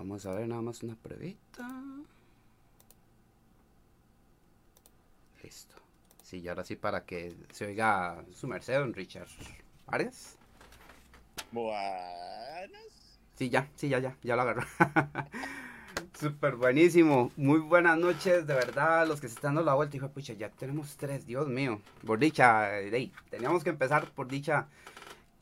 Vamos a ver nada más una pruebita. Listo. Sí, y ahora sí para que se oiga su merced, don Richard Arias. Buenas. Sí, ya, sí, ya, ya, ya lo agarró. Súper buenísimo. Muy buenas noches, de verdad, los que se están dando la vuelta. Hijo, pucha, ya tenemos tres, Dios mío. Por dicha, hey, teníamos que empezar por dicha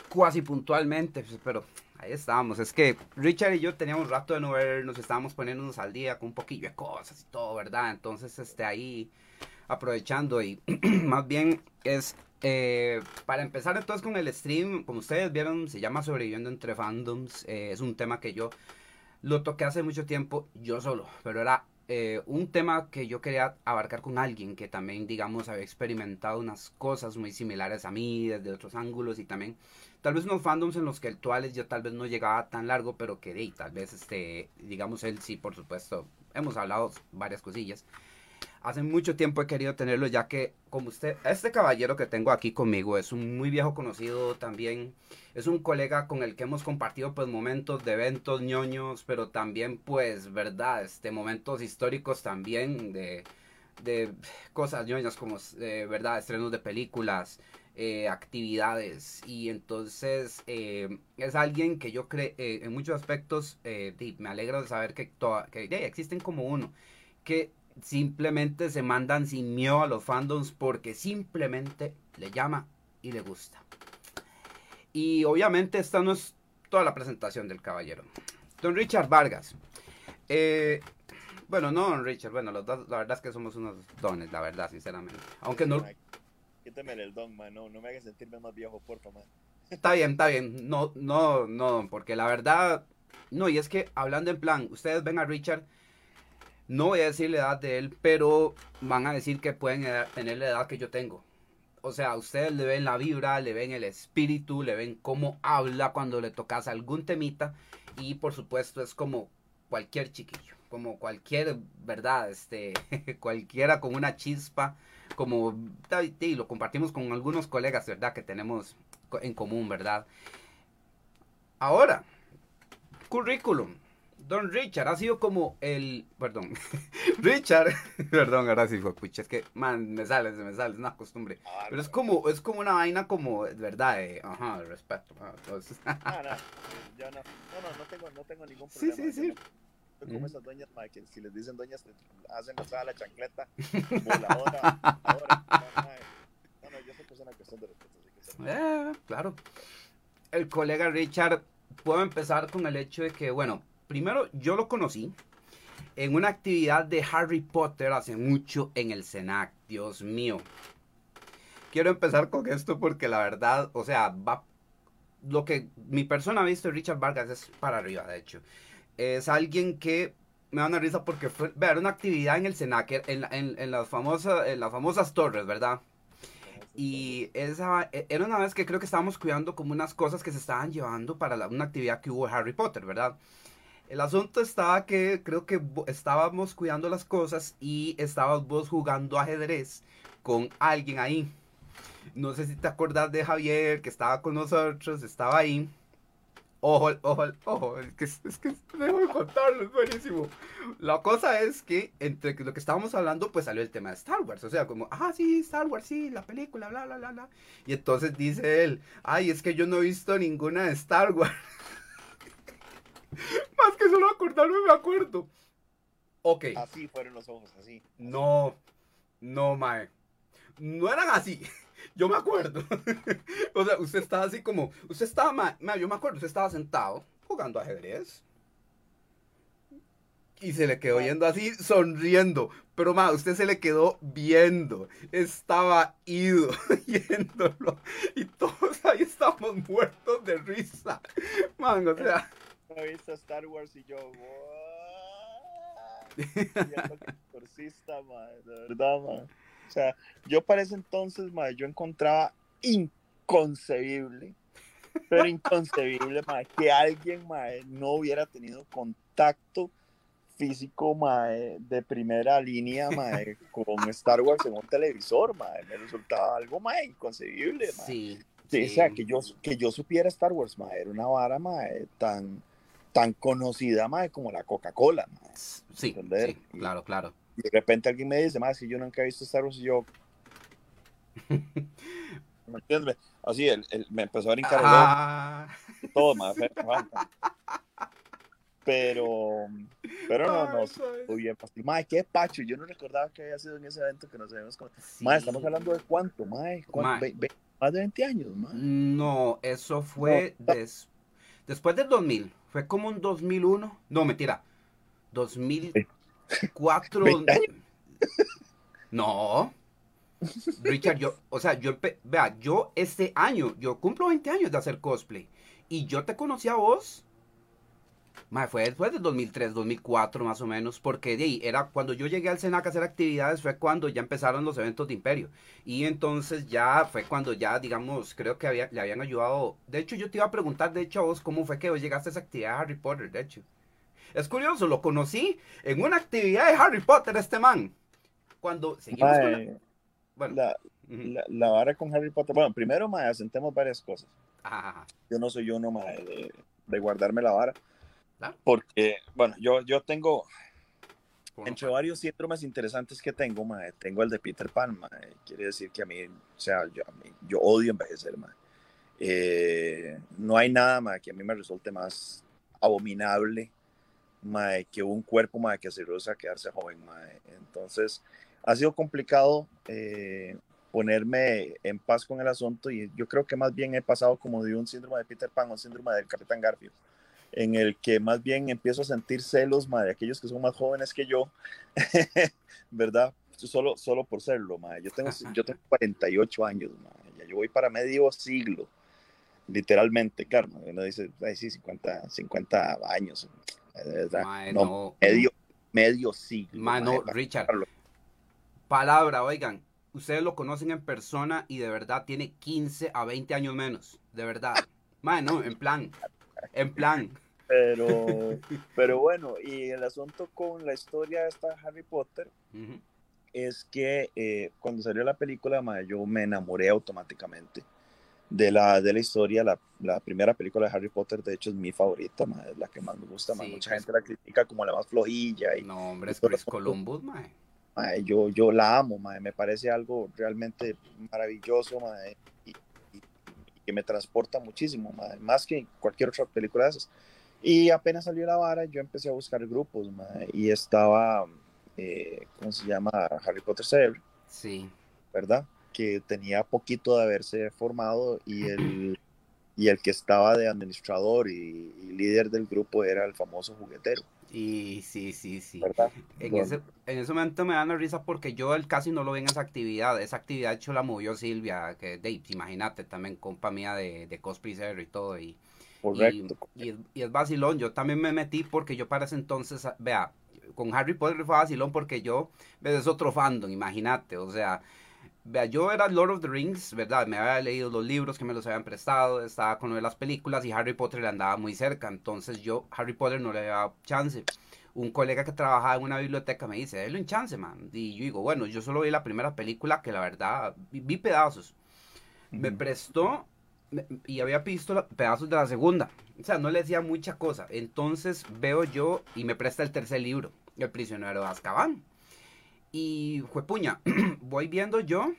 cuasi puntualmente, pues, pero ahí estábamos. Es que Richard y yo teníamos rato de no vernos, estábamos poniéndonos al día con un poquillo de cosas y todo, ¿verdad? Entonces, este, ahí aprovechando y más bien es eh, para empezar entonces con el stream, como ustedes vieron, se llama Sobreviviendo entre Fandoms. Eh, es un tema que yo lo toqué hace mucho tiempo yo solo, pero era eh, un tema que yo quería abarcar con alguien que también, digamos, había experimentado unas cosas muy similares a mí desde otros ángulos y también tal vez unos fandoms en los que actuales yo tal vez no llegaba tan largo, pero que tal vez, este, digamos, él sí, por supuesto, hemos hablado varias cosillas. Hace mucho tiempo he querido tenerlo ya que, como usted, este caballero que tengo aquí conmigo es un muy viejo conocido también. Es un colega con el que hemos compartido pues momentos de eventos ñoños, pero también pues, verdad, este, momentos históricos también de, de cosas ñoñas como, eh, verdad, estrenos de películas, eh, actividades. Y entonces eh, es alguien que yo creo, en muchos aspectos, me alegra de saber que, que existen como uno que simplemente se mandan sin miedo a los fandoms porque simplemente le llama y le gusta. Y obviamente esta no es toda la presentación del caballero. Don Richard Vargas. Eh, bueno, no, don Richard, bueno, los dos, la verdad es que somos unos dones, la verdad, sinceramente. Aunque no... Quítame el don, man, no, me hagas sentirme más viejo, porfa, man. Está bien, está bien, no, no, no, porque la verdad, no, y es que hablando en plan, ustedes ven a Richard no voy a decir la edad de él, pero van a decir que pueden tener la edad que yo tengo. O sea, ustedes le ven la vibra, le ven el espíritu, le ven cómo habla cuando le tocas algún temita. Y por supuesto es como cualquier chiquillo, como cualquier, ¿verdad? Este, cualquiera con una chispa, como, y lo compartimos con algunos colegas, ¿verdad? Que tenemos en común, ¿verdad? Ahora, currículum. Don Richard ha sido como el. Perdón. Richard. perdón, ahora sí fue pucha. Es que, man, me sale, se me sale, es una costumbre. Ah, Pero es como, es como una vaina como, verdad, de, ajá, de respeto. Entonces... no, no, yo no. No, no, no tengo, no tengo ningún problema. Sí, sí, sí. Como esas doñas, que si les dicen doñas, hacen la, la chancleta, voladora, ahora. No, no, yo sé que es una cuestión de respeto. Así que eh, claro. El colega Richard, puedo empezar con el hecho de que, bueno, primero yo lo conocí en una actividad de Harry Potter hace mucho en el Senac. Dios mío. Quiero empezar con esto porque la verdad, o sea, va lo que mi persona ha visto Richard Vargas es para arriba, de hecho. Es alguien que me da una risa porque fue ver una actividad en el Senac, en, en, las, famosas, en las famosas torres, ¿verdad? Y esa e, era una vez que creo que estábamos cuidando como unas cosas que se estaban llevando para una actividad que hubo de Harry Potter, ¿verdad? El asunto estaba que creo que estábamos cuidando las cosas y estábamos jugando ajedrez con alguien ahí. No sé si te acuerdas de Javier que estaba con nosotros, estaba ahí. Ojo, ojo, ojo, es que, es que debo contarlo, es buenísimo. La cosa es que entre lo que estábamos hablando, pues salió el tema de Star Wars. O sea, como, ah, sí, Star Wars, sí, la película, bla, bla, bla, bla. Y entonces dice él, ay, es que yo no he visto ninguna de Star Wars. Más que solo acordarme me acuerdo. Ok. Así fueron los ojos, así. No, no, mae. No eran así. Yo me acuerdo. o sea, usted estaba así como. Usted estaba, mae, yo me acuerdo, usted estaba sentado jugando ajedrez. Y se le quedó yendo así, sonriendo. Pero, ma, usted se le quedó viendo. Estaba ido, yéndolo. Y todos ahí estábamos muertos de risa. Man, o sea he visto Star Wars y yo, de verdad, man. O sea, yo para ese entonces, man, yo encontraba inconcebible, pero inconcebible, man, que alguien, man, no hubiera tenido contacto físico, man, de primera línea, man, con Star Wars en un televisor, man. Me resultaba algo, man, inconcebible, man. Sí. Sí, O sea, que yo, que yo supiera Star Wars, ma, era una vara, ma, tan, tan conocida, mae, como la Coca-Cola. Sí, claro, claro. Y de repente alguien me dice, más si yo nunca he visto Star Wars y yo. ¿Me entiendes? Así, él, él me empezó a brincar Ah, todo, fue- Pero, pero no, no, muy bien. Mae, qué pacho, yo no recordaba que había sido en ese evento que nos habíamos con... sí. Mae, estamos hablando de cuánto, mae, ¿Cuánto? Mae. Ve- ve- más de 20 años, mae. No, eso fue des- después del 2000. Fue como un 2001. No, mentira. 2004. 20 años. No. Richard, yo, o sea, yo, vea, yo este año, yo cumplo 20 años de hacer cosplay. Y yo te conocí a vos. Mae, fue después del 2003, 2004 más o menos, porque de ahí era cuando yo llegué al Senac a hacer actividades, fue cuando ya empezaron los eventos de Imperio. Y entonces ya fue cuando ya, digamos, creo que había, le habían ayudado. De hecho, yo te iba a preguntar, de hecho, a vos, cómo fue que vos llegaste a esa actividad de Harry Potter, de hecho. Es curioso, lo conocí en una actividad de Harry Potter, este man. Cuando seguimos con la... Bueno, la, la, la vara con Harry Potter. Bueno, primero, mae, asentemos varias cosas. Ajá, Yo no soy uno, mae, de, de guardarme la vara. Claro. Porque, bueno, yo, yo tengo, bueno, entre varios síndromes interesantes que tengo, mae, tengo el de Peter Pan, mae. Quiere decir que a mí, o sea, yo, a mí- yo odio envejecer, mae. Eh, no hay nada, mae, que a mí me resulte más abominable, mae, que un cuerpo, mae, que se rehúsa a quedarse joven, mae. Entonces, ha sido complicado eh, ponerme en paz con el asunto y yo creo que más bien he pasado como de un síndrome de Peter Pan a un síndrome del Capitán Garfield, en el que más bien empiezo a sentir celos mae, de aquellos que son más jóvenes que yo, ¿verdad? Solo, solo por serlo, mae. Yo tengo, yo tengo 48 años, mae. Ya yo voy para medio siglo, literalmente, claro, uno dice, ay, sí, 50, 50 años, ¿verdad? no, no, medio, medio siglo. mae, no, para- Richard. Palabra, oigan, ustedes lo conocen en persona y de verdad tiene 15 a 20 años menos, de verdad. Mae, no, en plan, en plan. Pero, pero bueno, y el asunto con la historia de esta Harry Potter es que eh, cuando salió la película, yo me enamoré automáticamente de la, de la historia. La, la primera película de Harry Potter, de hecho, es mi favorita, mae, es la que más me gusta. Sí, Mucha pues. gente la critica como la más flojilla. Y, No, hombre, es Chris. Columbus, yo, yo la amo, me parece algo realmente maravilloso y que me transporta muchísimo, más que cualquier otra película de esas. Y apenas salió la vara, yo empecé a buscar grupos y estaba, eh, ¿cómo se llama? Harry Potter Cerebro, Sí. ¿verdad? Que tenía poquito de haberse formado y el, y el que estaba de administrador y, y líder del grupo era el famoso juguetero, Y sí, sí, sí. ¿verdad? En Bueno. ese, en ese momento me dan la risa porque yo él casi no lo vi en esa actividad. Esa actividad de hecho la movió Silvia, que de, imagínate, también compa mía de, de cosplay Zero y todo. Y, Correcto. Y, y es, y es vacilón. Yo también me metí porque yo para ese entonces, vea, con Harry Potter fue vacilón porque yo, es otro fandom, imagínate. O sea, vea, yo era Lord of the Rings, ¿verdad? Me había leído los libros que me los habían prestado, estaba con lo de las películas y Harry Potter le andaba muy cerca. Entonces yo, Harry Potter no le daba chance. Un colega que trabajaba en una biblioteca me dice, déle un chance, man. Y yo digo, bueno, yo solo vi la primera película que la verdad, vi, pedazos. Me prestó y había visto pedazos de la segunda. O sea, no le decía mucha cosa. Entonces veo yo y me presta el tercer libro, El prisionero de Azkaban. Y fue puña, voy viendo yo,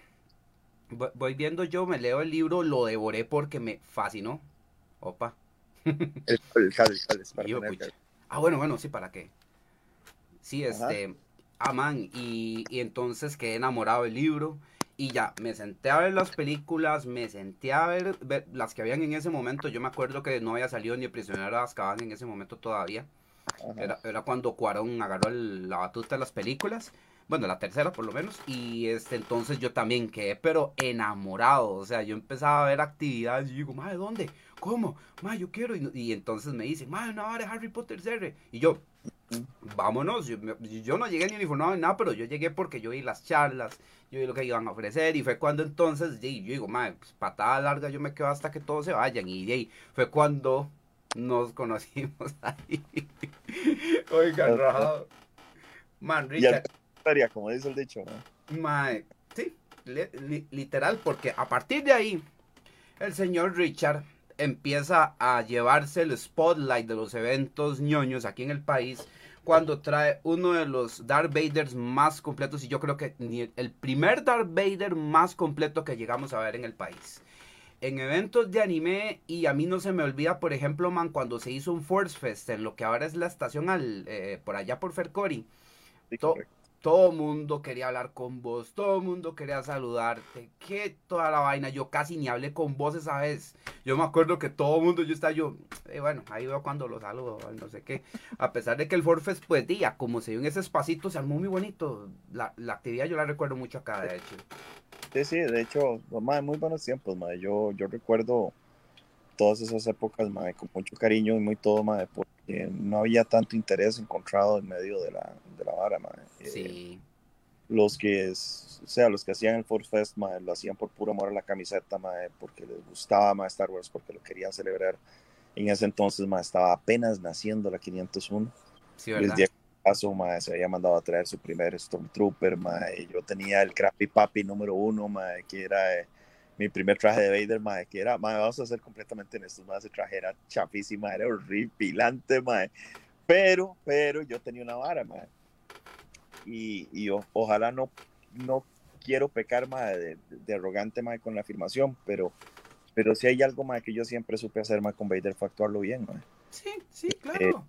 vo- voy viendo yo, me leo el libro, lo devoré porque me fascinó. Opa. El, el, el, yo. Ah, bueno, bueno, sí, ¿para qué? Sí, Ajá. este, ah, man, y, y entonces quedé enamorado del libro y ya, me senté a ver las películas, me senté a ver, ver las que habían en ese momento, yo me acuerdo que no había salido ni prisionero de Azkaban en ese momento todavía, Ajá. era, era cuando Cuarón agarró el- la batuta de las películas, bueno, la tercera por lo menos, y este, entonces yo también quedé, pero enamorado, o sea, yo empezaba a ver actividades y digo, madre, ¿dónde? ¿Cómo? Madre, yo quiero, y, no- y entonces me dicen, madre, hora de Harry Potter serie, y yo, vámonos, yo, yo no llegué ni uniformado ni nada, pero yo llegué porque yo vi las charlas, yo vi lo que iban a ofrecer, y fue cuando entonces, y yo digo, madre, pues, patada larga, yo me quedo hasta que todos se vayan, y ahí fue cuando nos conocimos ahí. Oiga, rajado. Man, Y Richard, historia, como dice el dicho, ¿no? mae, sí, li- li- literal, porque a partir de ahí, el señor Richard empieza a llevarse el spotlight de los eventos ñoños aquí en el país cuando trae uno de los Darth Vaders más completos y yo creo que el primer Darth Vader más completo que llegamos a ver en el país. En eventos de anime, y a mí no se me olvida, por ejemplo, man, cuando se hizo un Force Fest en lo que ahora es la estación al, eh, por allá por Fercori. Sí, todo mundo quería hablar con vos, todo mundo quería saludarte, que toda la vaina, yo casi ni hablé con vos esa vez. Yo me acuerdo que todo mundo, yo estaba yo, eh, bueno, ahí veo cuando lo saludo, no sé qué. A pesar de que el Forfest, pues día, como se dio en ese espacito, se armó muy bonito. La, actividad yo la recuerdo mucho acá, de hecho. Sí, sí, de hecho, muy buenos tiempos. Yo, yo recuerdo todas esas épocas, madre, con mucho cariño y muy todo, madre, porque no había tanto interés encontrado en medio de la, de la vara, madre. Eh, sí. los que, o sea, los que hacían el Force Fest, madre, lo hacían por puro amor a la camiseta, madre, porque les gustaba más Star Wars, porque lo querían celebrar. En ese entonces, madre, estaba apenas naciendo la 501. Sí, ¿verdad? Paso, madre, se había mandado a traer su primer Stormtrooper, madre. Yo tenía el Crappy Papi número uno, madre, que era... Eh, mi primer traje de Vader, mae, que era, mae, vamos a ser completamente honestos, mae, ese traje era chapísima, era horripilante, mae. Pero, pero yo tenía una vara, mae. Y, y ojalá no, no quiero pecar, mae, de, de, arrogante, mae, con la afirmación, pero, pero si hay algo, mae, que yo siempre supe hacer, mae, con Vader fue actuarlo bien, mae. Sí, sí, eh, claro.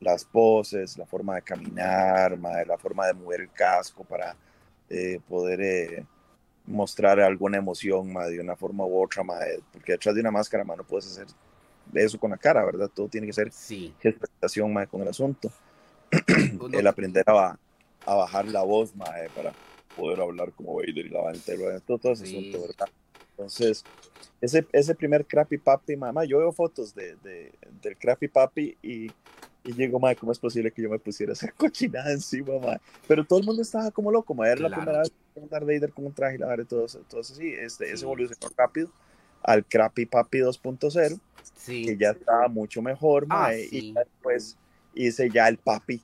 las poses, la forma de caminar, mae, la forma de mover el casco para eh, poder... Eh, mostrar alguna emoción de una forma u otra, porque detrás de una máscara no puedes hacer eso con la cara, ¿verdad? Todo tiene que ser sí. expresión con el asunto. el aprender a, a, bajar la voz para poder hablar como Vader y la todo, todo ese asunto, ¿verdad? Entonces, ese, ese primer Crappy Papi, mamá, yo veo fotos de, de, del Crappy Papi y y llegó, madre, ¿cómo es posible que yo me pusiera esa cochinada encima, madre? Pero todo el mundo estaba como loco, madre. Era la primera vez que Darth Vader con un traje y la madre, todo eso. Entonces, sí, este, ese evolucionó rápido al Crappy Papi 2.0, sí. que ya estaba mucho mejor, ah, madre. Y después hice ya el Papi,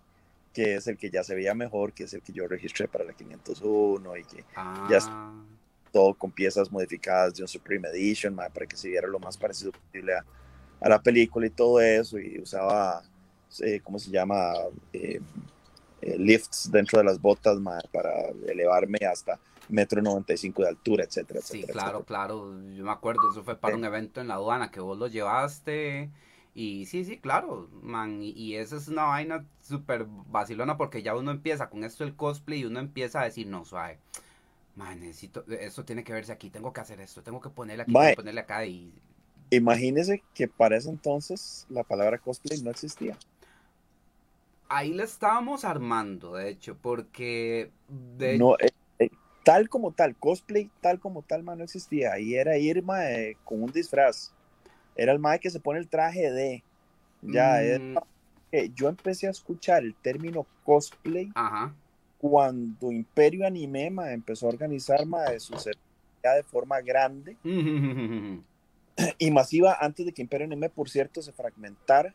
que es el que ya se veía mejor, que es el que yo registré para la 501 y que ya ah. todo con piezas modificadas de un Supreme Edition, madre, para que se viera lo más parecido posible a, a la película y todo eso. Y usaba eh, ¿cómo se llama? Eh, eh, lifts dentro de las botas para elevarme hasta metro 95 de altura, etcétera, Sí, claro, claro, yo me acuerdo, eso fue para un evento en la aduana que vos lo llevaste y sí, sí, claro, man, y, eso es una vaina súper vacilona porque ya uno empieza con esto el cosplay y uno empieza a decir, no, suave, man, necesito, esto tiene que verse aquí, tengo que hacer esto, tengo que ponerle aquí, tengo que ponerle acá y... Imagínese que para ese entonces la palabra cosplay no existía ahí la estábamos armando, de hecho, porque... No, eh, eh, tal como tal, cosplay tal como tal, man, no existía. Ahí era ir, con un disfraz. Era el mae que se pone el traje de... Ya, mm. yo empecé a escuchar el término cosplay cuando Imperio Anime empezó a organizar mae, su ya de forma grande y masiva antes de que Imperio Anime, por cierto, se fragmentara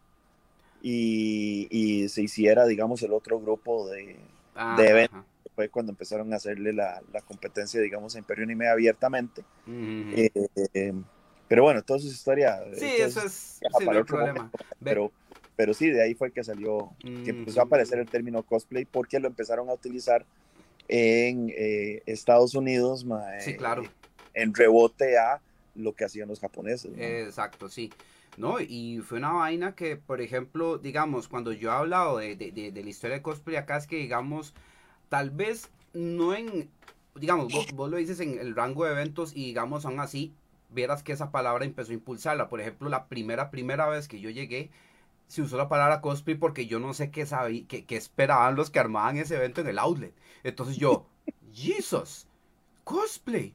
y, se hiciera, digamos, el otro grupo de, eventos. Fue cuando empezaron a hacerle la, competencia, digamos, a Imperio Anime abiertamente. Eh, pero bueno, toda su historia. Sí, eso es el problema. pero, pero sí, de ahí fue que salió, que empezó a aparecer el término cosplay porque lo empezaron a utilizar en eh, Estados Unidos, sí, claro. en rebote a lo que hacían los japoneses. Exacto, sí. ¿No? Y fue una vaina que, por ejemplo, digamos, cuando yo he hablado de, de, de, la historia de cosplay acá, es que, digamos, tal vez no en, digamos, vos, lo dices en el rango de eventos y, digamos, aún así, vieras que esa palabra empezó a impulsarla. Por ejemplo, la primera, primera vez que yo llegué, se usó la palabra cosplay porque yo no sé qué, sabía, qué, qué esperaban los que armaban ese evento en el outlet. Entonces yo, Jesus, cosplay.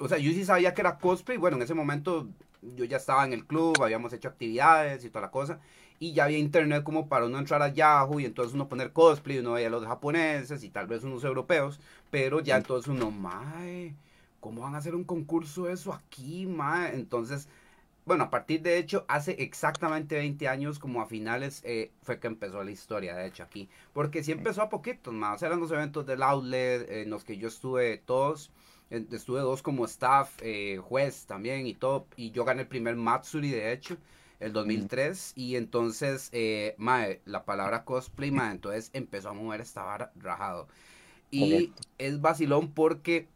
o sea, yo sí sabía que era cosplay. Bueno, en ese momento yo ya estaba en el club, habíamos hecho actividades y toda la cosa. Y ya había internet como para uno entrar a Yahoo y entonces uno poner cosplay, uno veía a los japoneses y tal vez unos europeos. Pero ya entonces uno, mae, ¿cómo van a hacer un concurso eso aquí, mae? Entonces, bueno, a partir de hecho, hace exactamente 20 años, como a finales, eh, fue que empezó la historia, de hecho, aquí. Porque sí empezó a poquitos, más. Eran los eventos del outlet en los que yo estuve todos estuve dos como staff, eh, juez también y todo, y yo gané el primer Matsuri, de hecho, el 2003, y entonces, eh, mae, la palabra cosplay, mae, entonces empezó a mover, estaba rajado. Y es vacilón porque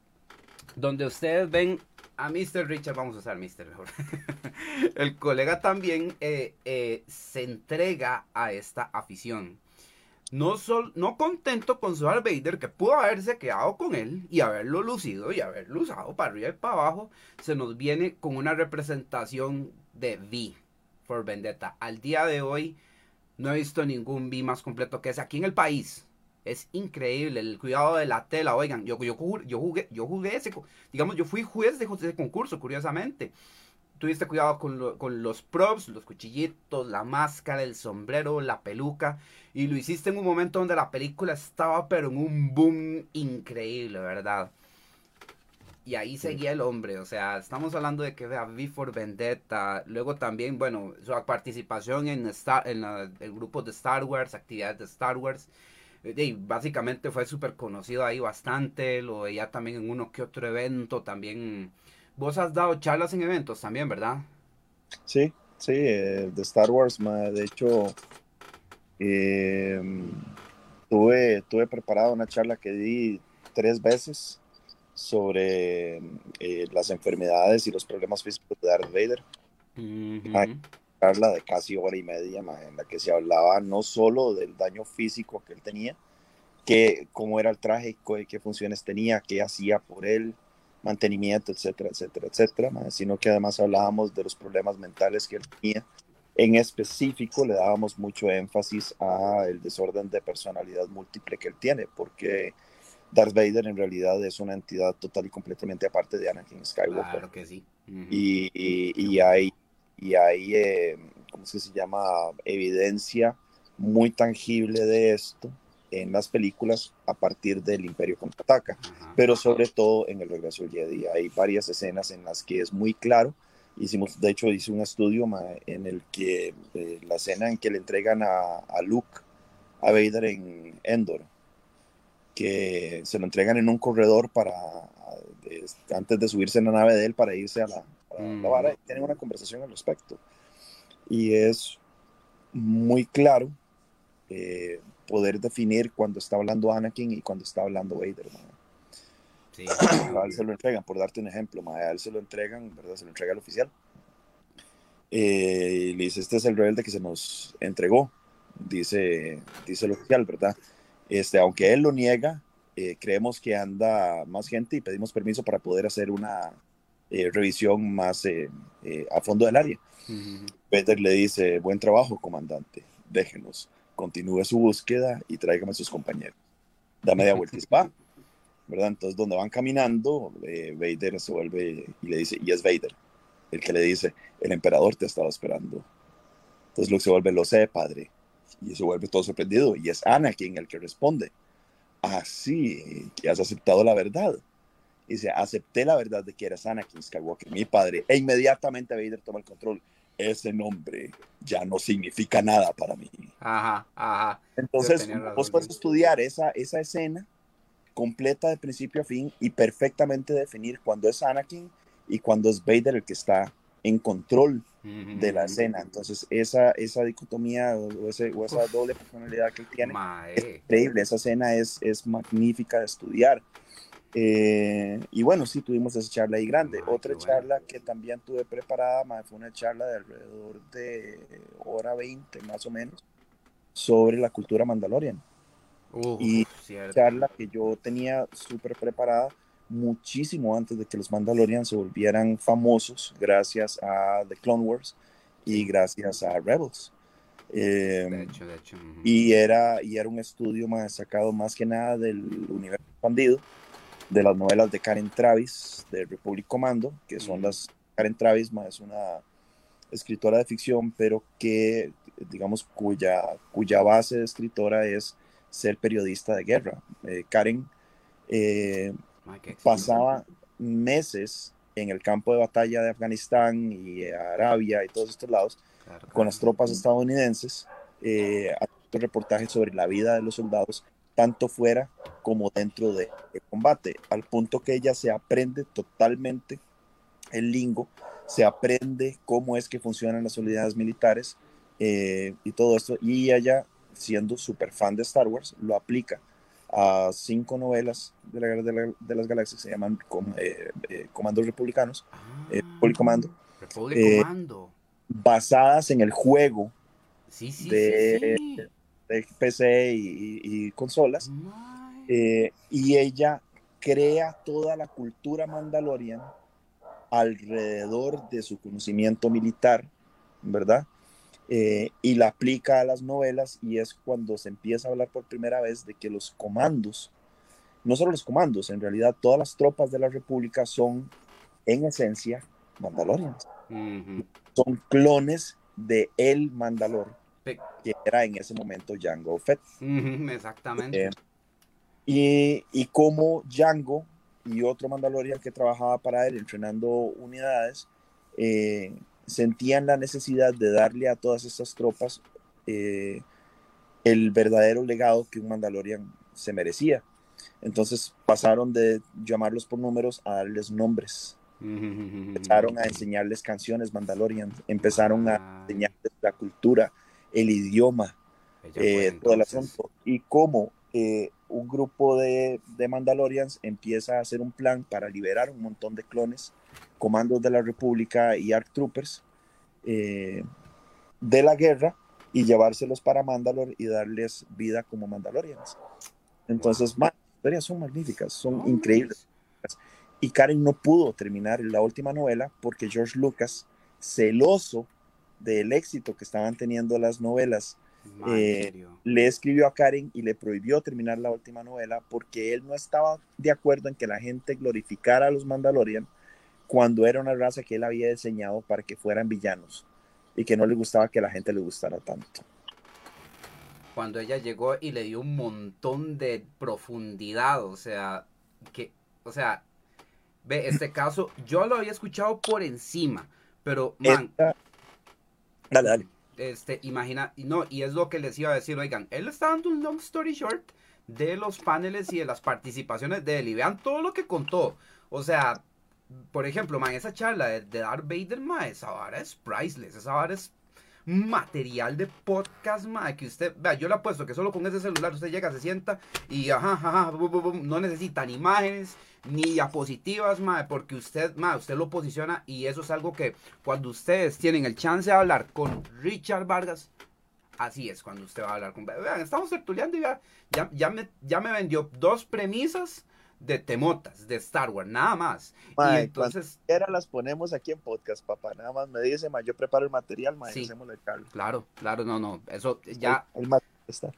donde ustedes ven a Mr. Richard, vamos a usar Mr. mejor. el colega también eh, eh, se entrega a esta afición. No, sol, no contento con su Darth Vader, que pudo haberse quedado con él y haberlo lucido y haberlo usado para arriba y para abajo, se nos viene con una representación de V for Vendetta. Al día de hoy no he visto ningún V más completo que ese aquí en el país. Es increíble el cuidado de la tela. Oigan, yo, yo, yo jugué, yo jugué ese, digamos, yo fui juez de ese concurso, curiosamente. Tuviste cuidado con, con los props, los cuchillitos, la máscara, el sombrero, la peluca. Y lo hiciste en un momento donde la película estaba, pero en un boom increíble, ¿verdad? Y ahí seguía el hombre, o sea, estamos hablando de que vea V for Vendetta, luego también, bueno, su participación en, Star, en el grupo de Star Wars, actividades de Star Wars, y básicamente fue súper conocido ahí bastante, lo veía también en uno que otro evento, también... Vos has dado charlas en eventos también, ¿verdad? Sí, sí, eh, de Star Wars, de hecho, eh, tuve, tuve preparado una charla que di tres veces sobre eh, las enfermedades y los problemas físicos de Darth Vader. Una charla de casi hora y media en la que se hablaba no solo del daño físico que él tenía, que cómo era el traje, qué funciones tenía, qué hacía por él, mantenimiento, etcétera, etcétera, etcétera, sino que además hablábamos de los problemas mentales que él tenía. En específico le dábamos mucho énfasis a el desorden de personalidad múltiple que él tiene, porque Darth Vader en realidad es una entidad total y completamente aparte de Anakin Skywalker. Claro que sí. y, y, hay, y hay eh, ¿cómo se llama? Evidencia muy tangible de esto en las películas a partir del Imperio contraataca, pero sobre todo en el regreso del Jedi. Hay varias escenas en las que es muy claro. Hicimos, de hecho, hice un estudio en el que eh, la escena en que le entregan a, a Luke a Vader en Endor que se lo entregan en un corredor para antes de subirse en la nave de él para irse a la, vara. Tienen una conversación al respecto. Y es muy claro eh, poder definir cuando está hablando Anakin y cuando está hablando Vader. Sí. A él se lo entregan, por darte un ejemplo, a él se lo entregan, ¿verdad? Se lo entrega al oficial. Eh, y le dice, este es el rebelde que se nos entregó, dice, dice el oficial, ¿verdad? Este, aunque él lo niega, eh, creemos que anda más gente y pedimos permiso para poder hacer una eh, revisión más eh, a fondo del área. Peter le dice, buen trabajo, comandante, déjenos, continúe su búsqueda y tráigame a sus compañeros. Da media vuelta y va, ¿verdad? Entonces, donde van caminando, Vader se vuelve y le dice, y es Vader, el que le dice, el emperador te ha estado esperando. Entonces Luke se vuelve, lo sé, padre, y se vuelve todo sorprendido. Y es Anakin el que responde, así ah, que has aceptado la verdad. Y dice, acepté la verdad de que eres Anakin Skywalker, mi padre. E inmediatamente Vader toma el control. Ese nombre ya no significa nada para mí. Ajá, ajá. Entonces, vos puedes estudiar esa, esa escena completa de principio a fin y perfectamente definir cuándo es Anakin y cuándo es Vader el que está en control de la escena. Entonces, esa, esa dicotomía o, esa doble personalidad que él tiene es increíble. Esa escena es, es magnífica de estudiar. Eh, y bueno, sí, tuvimos esa charla ahí grande. Otra charla que también tuve preparada fue una charla de alrededor de hora 20 más o menos sobre la cultura mandaloriana. y charla que yo tenía súper preparada muchísimo antes de que los Mandalorians se volvieran famosos gracias a The Clone Wars y gracias a Rebels. Em, y, era, y era un estudio más sacado más que nada del universo expandido, de las novelas de Karen Travis, de Republic Commando, que son las... Karen Travis más es una escritora de ficción, pero que, digamos, cuya, cuya base de escritora es ser periodista de guerra. Eh, Karen eh, pasaba meses en el campo de batalla de Afganistán y Arabia y todos estos lados con las tropas estadounidenses, eh, reportajes sobre la vida de los soldados tanto fuera como dentro de, de combate, al punto que ella se aprende totalmente el lingo, se aprende cómo es que funcionan las unidades militares eh, y todo esto, y ella, siendo súper fan de Star Wars, lo aplica a cinco novelas de, la, de, la, de las galaxias, se llaman com, eh, eh, Comandos Republicanos, eh, Ah, Republic Commando, Republic eh, basadas en el juego Sí, sí, de- sí. De PC y, consolas, eh, y ella crea toda la cultura mandalorian alrededor de su conocimiento militar, ¿verdad? Eh, y la aplica a las novelas y es cuando se empieza a hablar por primera vez de que los comandos, no solo los comandos, en realidad todas las tropas de la República son en esencia mandalorians, Ujú. son clones de el Mandalor, Que era en ese momento Jango Fett. Exactamente. Eh, y, y como Django y otro Mandalorian que trabajaba para él entrenando unidades, eh, sentían la necesidad de darle a todas estas tropas eh, el verdadero legado que un Mandalorian se merecía. Entonces pasaron de llamarlos por números a darles nombres. Empezaron a enseñarles canciones Mandalorian, empezaron a Ah, enseñarles la cultura, el idioma, eh, todo el asunto. Y cómo eh, un grupo de, de Mandalorians empieza a hacer un plan para liberar un montón de clones, comandos de la República y ARC Troopers eh, de la guerra y llevárselos para Mandalore y darles vida como Mandalorians. Entonces, las historias son magníficas, son increíbles. Y Karen no pudo terminar la última novela porque George Lucas, celoso del éxito que estaban teniendo las novelas eh, le escribió a Karen y le prohibió terminar la última novela porque él no estaba de acuerdo en que la gente glorificara a los Mandalorian cuando era una raza que él había diseñado para que fueran villanos y que no le gustaba que la gente le gustara tanto. Cuando ella llegó y le dio un montón de profundidad, o sea, que, o sea, ve, este caso, yo lo había escuchado por encima, pero, man, Esta- Dale, dale. este, imagina, no, y es lo que les iba a decir, oigan, él está dando un long story short de los paneles y de las participaciones de él, y vean todo lo que contó, o sea, por ejemplo, man, esa charla de, de Darth Vader, man, esa vara es priceless, esa vara es material de podcast, man, que usted, vea, yo le apuesto que solo con ese celular usted llega, se sienta y ajá, ajá, no necesitan imágenes ni diapositivas, mae, porque usted, mae, usted lo posiciona y eso es algo que cuando ustedes tienen el chance de hablar con Richard Vargas, así es cuando usted va a hablar con... Vean, estamos tertuleando y ya, ya, ya, me, ya me vendió dos premisas de temotas, de Star Wars, nada más. Y entonces, Ahora las ponemos aquí en podcast, papá. Nada más me dice, ma, yo preparo el material, ma, Sí. hacemos el claro, claro, no, no, eso ya... El, el material está.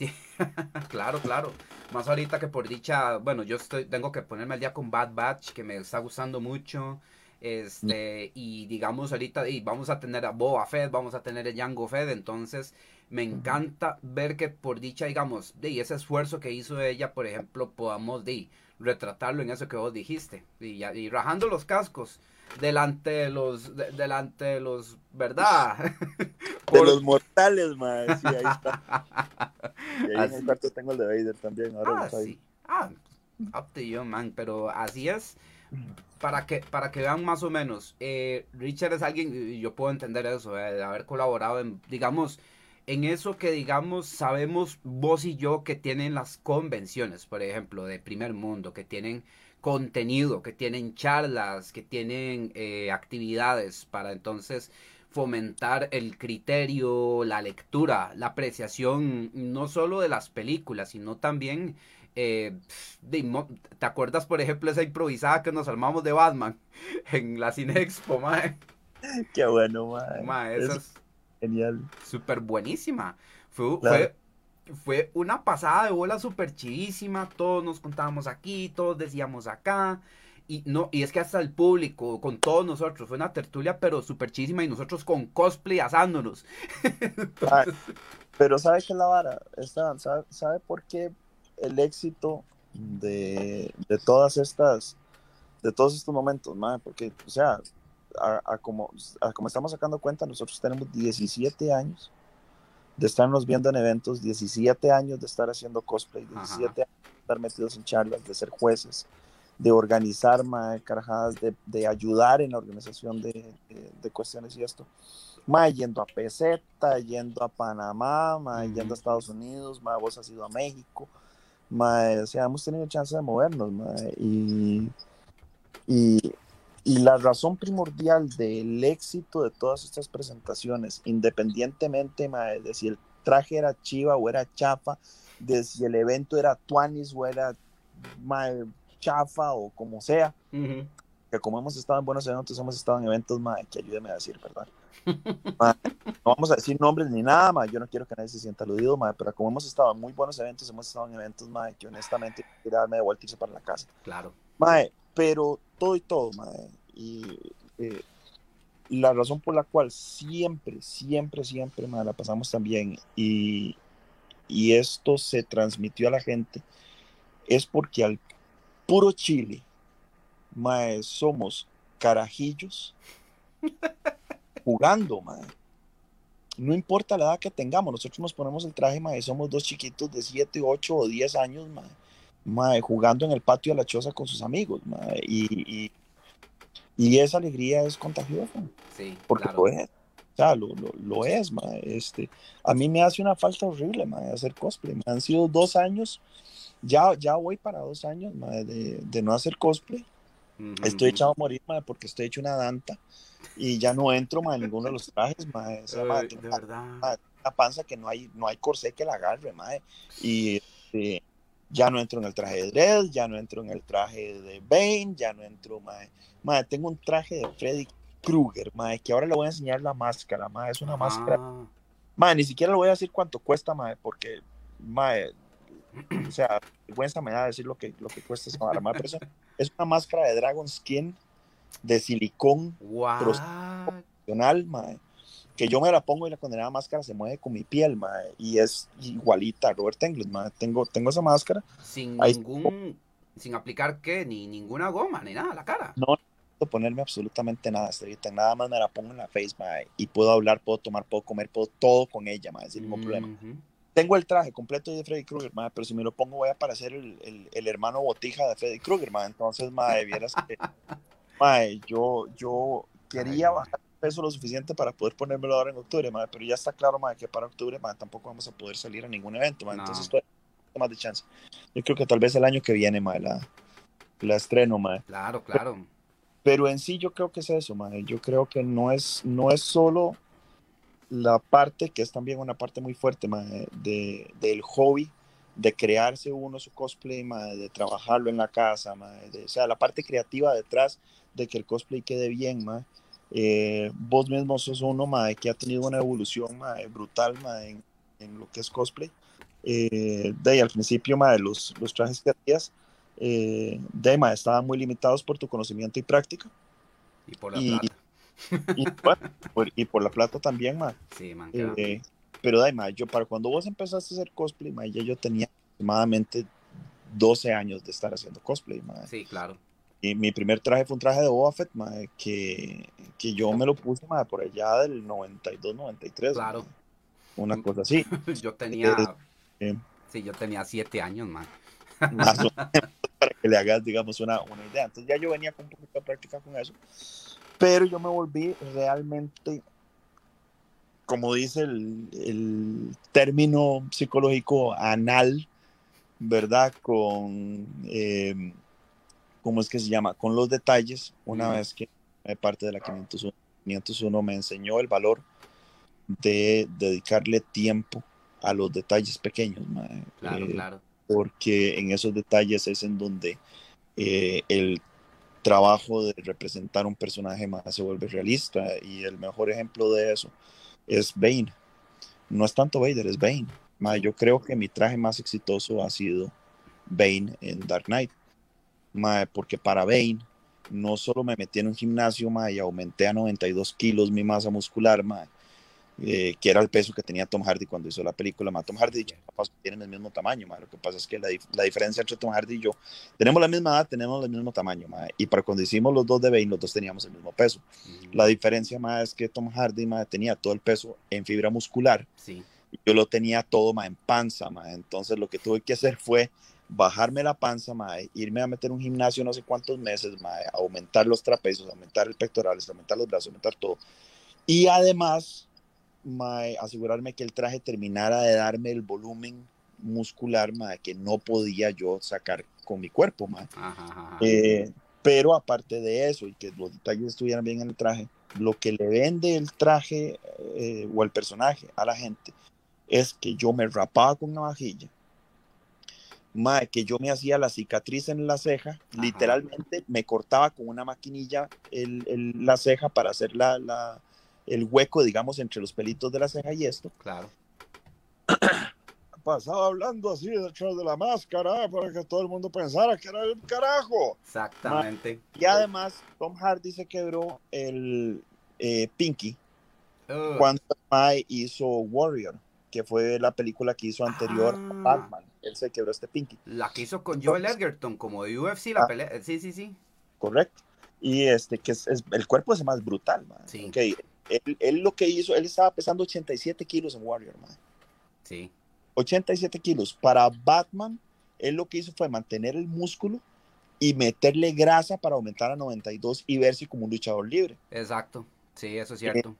claro, claro. Más ahorita que por dicha, bueno, yo estoy, tengo que ponerme al día con Bad Batch, que me está gustando mucho. Este, y digamos ahorita, y vamos a tener a Boba Fett, vamos a tener a Jango Fett, entonces me encanta ver que por dicha, digamos, de ese esfuerzo que hizo ella, por ejemplo, podamos de retratarlo en eso que vos dijiste, y rajando los cascos delante de los, de- delante de los, ¿verdad? De Por- los mortales, ma. Sí, ahí está. Y ahí en el cuarto tengo el de Vader también. Ahora Ah, sí. Ah, up to you, man. Pero así es. Para que, para que vean más o menos. eh, Richard es alguien, yo puedo entender eso, eh, de haber colaborado en, digamos, en eso que, digamos, sabemos vos y yo que tienen las convenciones, por ejemplo, de primer mundo, que tienen contenido, que tienen charlas, que tienen eh, actividades para entonces fomentar el criterio, la lectura, la apreciación no solo de las películas, sino también eh, de ¿te acuerdas por ejemplo esa improvisada que nos armamos de Batman en la Cine Expo, mae? Qué bueno, ma. Mae, Es esa es genial. súper buenísima. Fue, Claro. fue, fue una pasada de bola súper chidísima. Todos nos contábamos aquí, todos decíamos acá. Y no, y es que hasta el público, con todos nosotros, fue una tertulia, pero súper chidísima, y nosotros con cosplay asándonos. Pero ¿sabe qué es la vara? Esteban, ¿sabe, sabe por qué el éxito de, de todas estas, de todos estos momentos, ma? Porque, o sea, a, a como, a como estamos sacando cuenta, nosotros tenemos 17 años de estarnos viendo en eventos, 17 años de estar haciendo cosplay, 17 años de estar metidos en charlas, de ser jueces, de organizar mae, carajadas, de, de, ayudar en la organización de, de, de cuestiones y esto. Mae, yendo a PZ, yendo a Panamá, mae, uh -huh. yendo a Estados Unidos, mae, vos has ido a México, mae, o sea, hemos tenido chance de movernos, mae, y, y, y la razón primordial del éxito de todas estas presentaciones, independientemente mae, de si el traje era chiva o era chafa, de si el evento era tuanis o era mae, chafa o como sea, uh -huh. que como hemos estado en buenos eventos, hemos estado en eventos mae, que ayúdeme a decir, ¿verdad? No vamos a decir nombres ni nada, ma, yo no quiero que nadie se sienta aludido, ma, pero como hemos estado en muy buenos eventos, hemos estado en eventos ma, que honestamente quiero darme de vuelta irse para la casa. Claro. Ma, pero todo y todo, ma, y eh, la razón por la cual siempre, siempre, siempre ma, la pasamos tan bien y, y esto se transmitió a la gente es porque al puro Chile, ma, somos carajillos jugando, mae. No importa la edad que tengamos, nosotros nos ponemos el traje, mae, somos dos chiquitos de 7, 8 o 10 años, mae, mae, jugando en el patio de la choza con sus amigos, mae, y, y, y, esa alegría es contagiosa. Sí, porque claro. lo es. O sea, lo, lo, lo, es, mae. Este, a mí me hace una falta horrible, mae, hacer cosplay. Me han sido dos años, ya, ya voy para dos años, de, de no hacer cosplay. Uh -huh. Estoy echado a morir, mae, porque estoy hecho una danta y ya no entro en ninguno de los trajes, ma, o sea, ma, de una, verdad. Ma, una panza que no hay, no hay corsé que la agarre, ma, y este, ya no entro en el traje de Dredd, ya no entro en el traje de Bane, ya no entro, ma, ma tengo un traje de Freddy Krueger, ma, que ahora le voy a enseñar la máscara, ma, es una ah. máscara, ma, ni siquiera le voy a decir cuánto cuesta, ma, porque, ma, o sea, vergüenza me da decir lo que, lo que cuesta esa ma, pero es una máscara de Dragon Skin, de silicón profesional, mae, que yo me la pongo y la condenada máscara se mueve con mi piel, mae, y es igualita a Robert Englund, mae. Tengo, tengo esa máscara. Sin Ahí ningún, sin aplicar qué, ni ninguna goma, ni nada a la cara. No necesito ponerme absolutamente nada, Estevita. Nada más me la pongo en la face, mae, y puedo hablar, puedo tomar, puedo comer, puedo todo con ella, mae, sin ningún uh -huh. problema. Tengo el traje completo de Freddy Krueger, mae, pero si me lo pongo voy a parecer el, el, el hermano botija de Freddy Krueger, mae. Entonces, mae, vieras que Mae, yo, yo quería Ay, bajar peso lo suficiente para poder ponérmelo ahora en octubre, mae, pero ya está claro mae, que para octubre mae, tampoco vamos a poder salir a ningún evento, mae, no. entonces estoy más de chance. Yo creo que tal vez el año que viene mae, la, la estreno. Mae. Claro, claro. Pero, pero, en sí yo creo que es eso, mae. yo creo que no es, no es solo la parte, que es también una parte muy fuerte de, del hobby, de crearse uno su cosplay, mae, de trabajarlo en la casa, mae, de, o sea, la parte creativa detrás de que el cosplay quede bien, mae. Eh, vos mismo sos uno, mae, que ha tenido una evolución mae, brutal mae, en, en, lo que es cosplay. Eh, de ahí, al principio, mae, los, los trajes que hacías, eh, de mae, estaban muy limitados por tu conocimiento y práctica. Y por la y, plata. Y, bueno, por, y, por, la plata también, mae. Sí, man. Eh, pero de ahí, mae, yo para cuando vos empezaste a hacer cosplay, mae, ya yo tenía aproximadamente 12 años de estar haciendo cosplay, mae. Sí, claro. Y mi primer traje fue un traje de Boba Fett, mae, que, que yo me lo puse mae, por allá del 92, 93. Claro. Una cosa así. yo tenía. Eh, sí, yo tenía siete años, man. Más o menos, para que le hagas, digamos, una, una idea. Entonces ya yo venía con un poquito de práctica con eso. Pero yo me volví realmente, como dice el, el término psicológico, anal, ¿verdad? Con. Eh, ¿cómo es que se llama? Con los detalles, una vez que parte de la 501, 501 me enseñó el valor de dedicarle tiempo a los detalles pequeños. Claro, eh, claro. Porque en esos detalles es en donde eh, el trabajo de representar un personaje más se vuelve realista y el mejor ejemplo de eso es Bane. No es tanto Vader, es Bane. Mae, yo creo que mi traje más exitoso ha sido Bane en Dark Knight porque para Bane no solo me metí en un gimnasio y aumenté a 92 kilos mi masa muscular, eh, que era el peso que tenía Tom Hardy cuando hizo la película. Mae. Tom Hardy y yo tienen el mismo tamaño, mae. lo que pasa es que la, la, diferencia entre Tom Hardy y yo, tenemos la misma edad, tenemos el mismo tamaño, mae. y para cuando hicimos los dos de Bane, los dos teníamos el mismo peso. Mm. La diferencia más es que Tom Hardy mae, tenía todo el peso en fibra muscular. Sí. Yo lo tenía todo ma, en panza, ma. entonces lo que tuve que hacer fue bajarme la panza, ma, irme a meter un gimnasio no sé cuántos meses, ma, aumentar los trapecios, aumentar el pectoral, aumentar los brazos, aumentar todo. Y además, ma, asegurarme que el traje terminara de darme el volumen muscular ma, que no podía yo sacar con mi cuerpo. Ma. Eh, pero aparte de eso y que los detalles estuvieran bien en el traje, lo que le vende el traje eh, o el personaje a la gente es que yo me rapaba con una vajilla, que yo me hacía la cicatriz en la ceja, literalmente me cortaba con una maquinilla el, la ceja para hacer la, la, el hueco, digamos, entre los pelitos de la ceja y esto. Claro. Pasaba hablando así detrás de la máscara para que todo el mundo pensara que era el carajo. Exactamente. y además, Tom Hardy se quebró el eh, Pinky cuando hizo Warrior que fue la película que hizo anterior a ah. Batman. Él se quebró este pinky. La que hizo con Joel Edgerton, como de UFC, la ah. pelea. Sí, sí, sí. Correcto. Y este, que es, el cuerpo es más brutal, man. Sí. Okay. Él, lo que hizo, él estaba pesando 87 kilos en Warrior, man. Sí. 87 kilos. Para Batman, él lo que hizo fue mantener el músculo y meterle grasa para aumentar a 92 y verse como un luchador libre. Exacto. Sí, eso es cierto.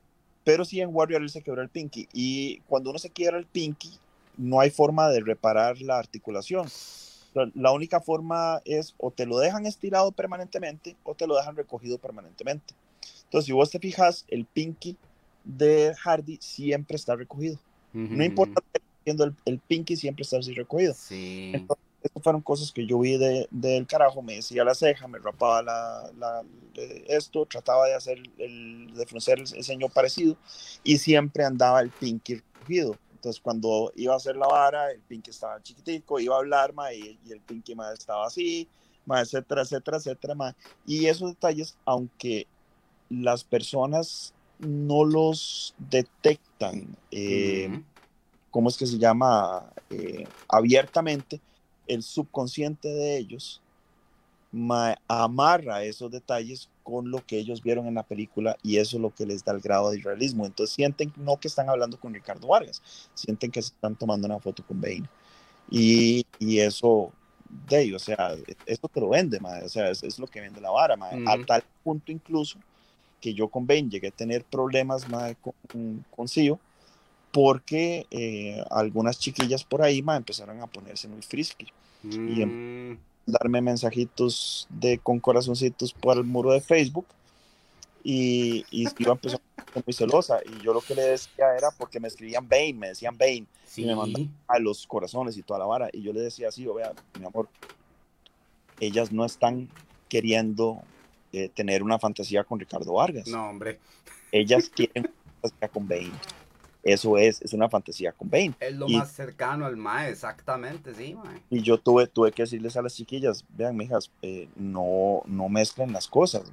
Pero sí en Warrior él se quebró el pinky. Y cuando uno se quiebra el pinky, no hay forma de reparar la articulación. La única forma es o te lo dejan estirado permanentemente o te lo dejan recogido permanentemente. Entonces, si vos te fijas, el pinky de Hardy siempre está recogido. No importa el, el pinky siempre está así recogido. Sí. Estas fueron cosas que yo vi del de, carajo, me decía la ceja, me rapaba la, la esto, trataba de hacer el, de fruncir el, ceño parecido y siempre andaba el pinky recogido. Entonces cuando iba a hacer la vara, el pinky estaba chiquitico, iba a hablar, ma, y, el pinky más estaba así, ma, etcétera, etcétera, etcétera. Ma. Y esos detalles, aunque las personas no los detectan, eh, ¿cómo es que se llama? Eh, abiertamente, el subconsciente de ellos amarra esos detalles con lo que ellos vieron en la película y eso es lo que les da el grado de realismo. Entonces sienten no que están hablando con Ricardo Vargas, sienten que se están tomando una foto con Bane. Y, y eso, de ellos, o sea, eso te lo vende, o sea, es, es, lo que vende la vara, a tal punto incluso que yo con Bane llegué a tener problemas con, con Sio porque eh, algunas chiquillas por ahí empezaron a ponerse muy frisky y em, mm. darme mensajitos de con corazoncitos por el muro de Facebook y, y iba a empezar muy celosa y yo lo que le decía era porque me escribían Bane, me decían Bane y me mandaban a los corazones y toda la vara y yo le decía así, o vea, mi amor, ellas no están queriendo eh, tener una fantasía con Ricardo Vargas. No, hombre. Ellas quieren una fantasía con Bane. Eso es, es una fantasía con Bane. Es lo más cercano al Mae, exactamente, sí, Mae. Y yo tuve, tuve que decirles a las chiquillas, vean, mijas, eh, no, no mezclen las cosas,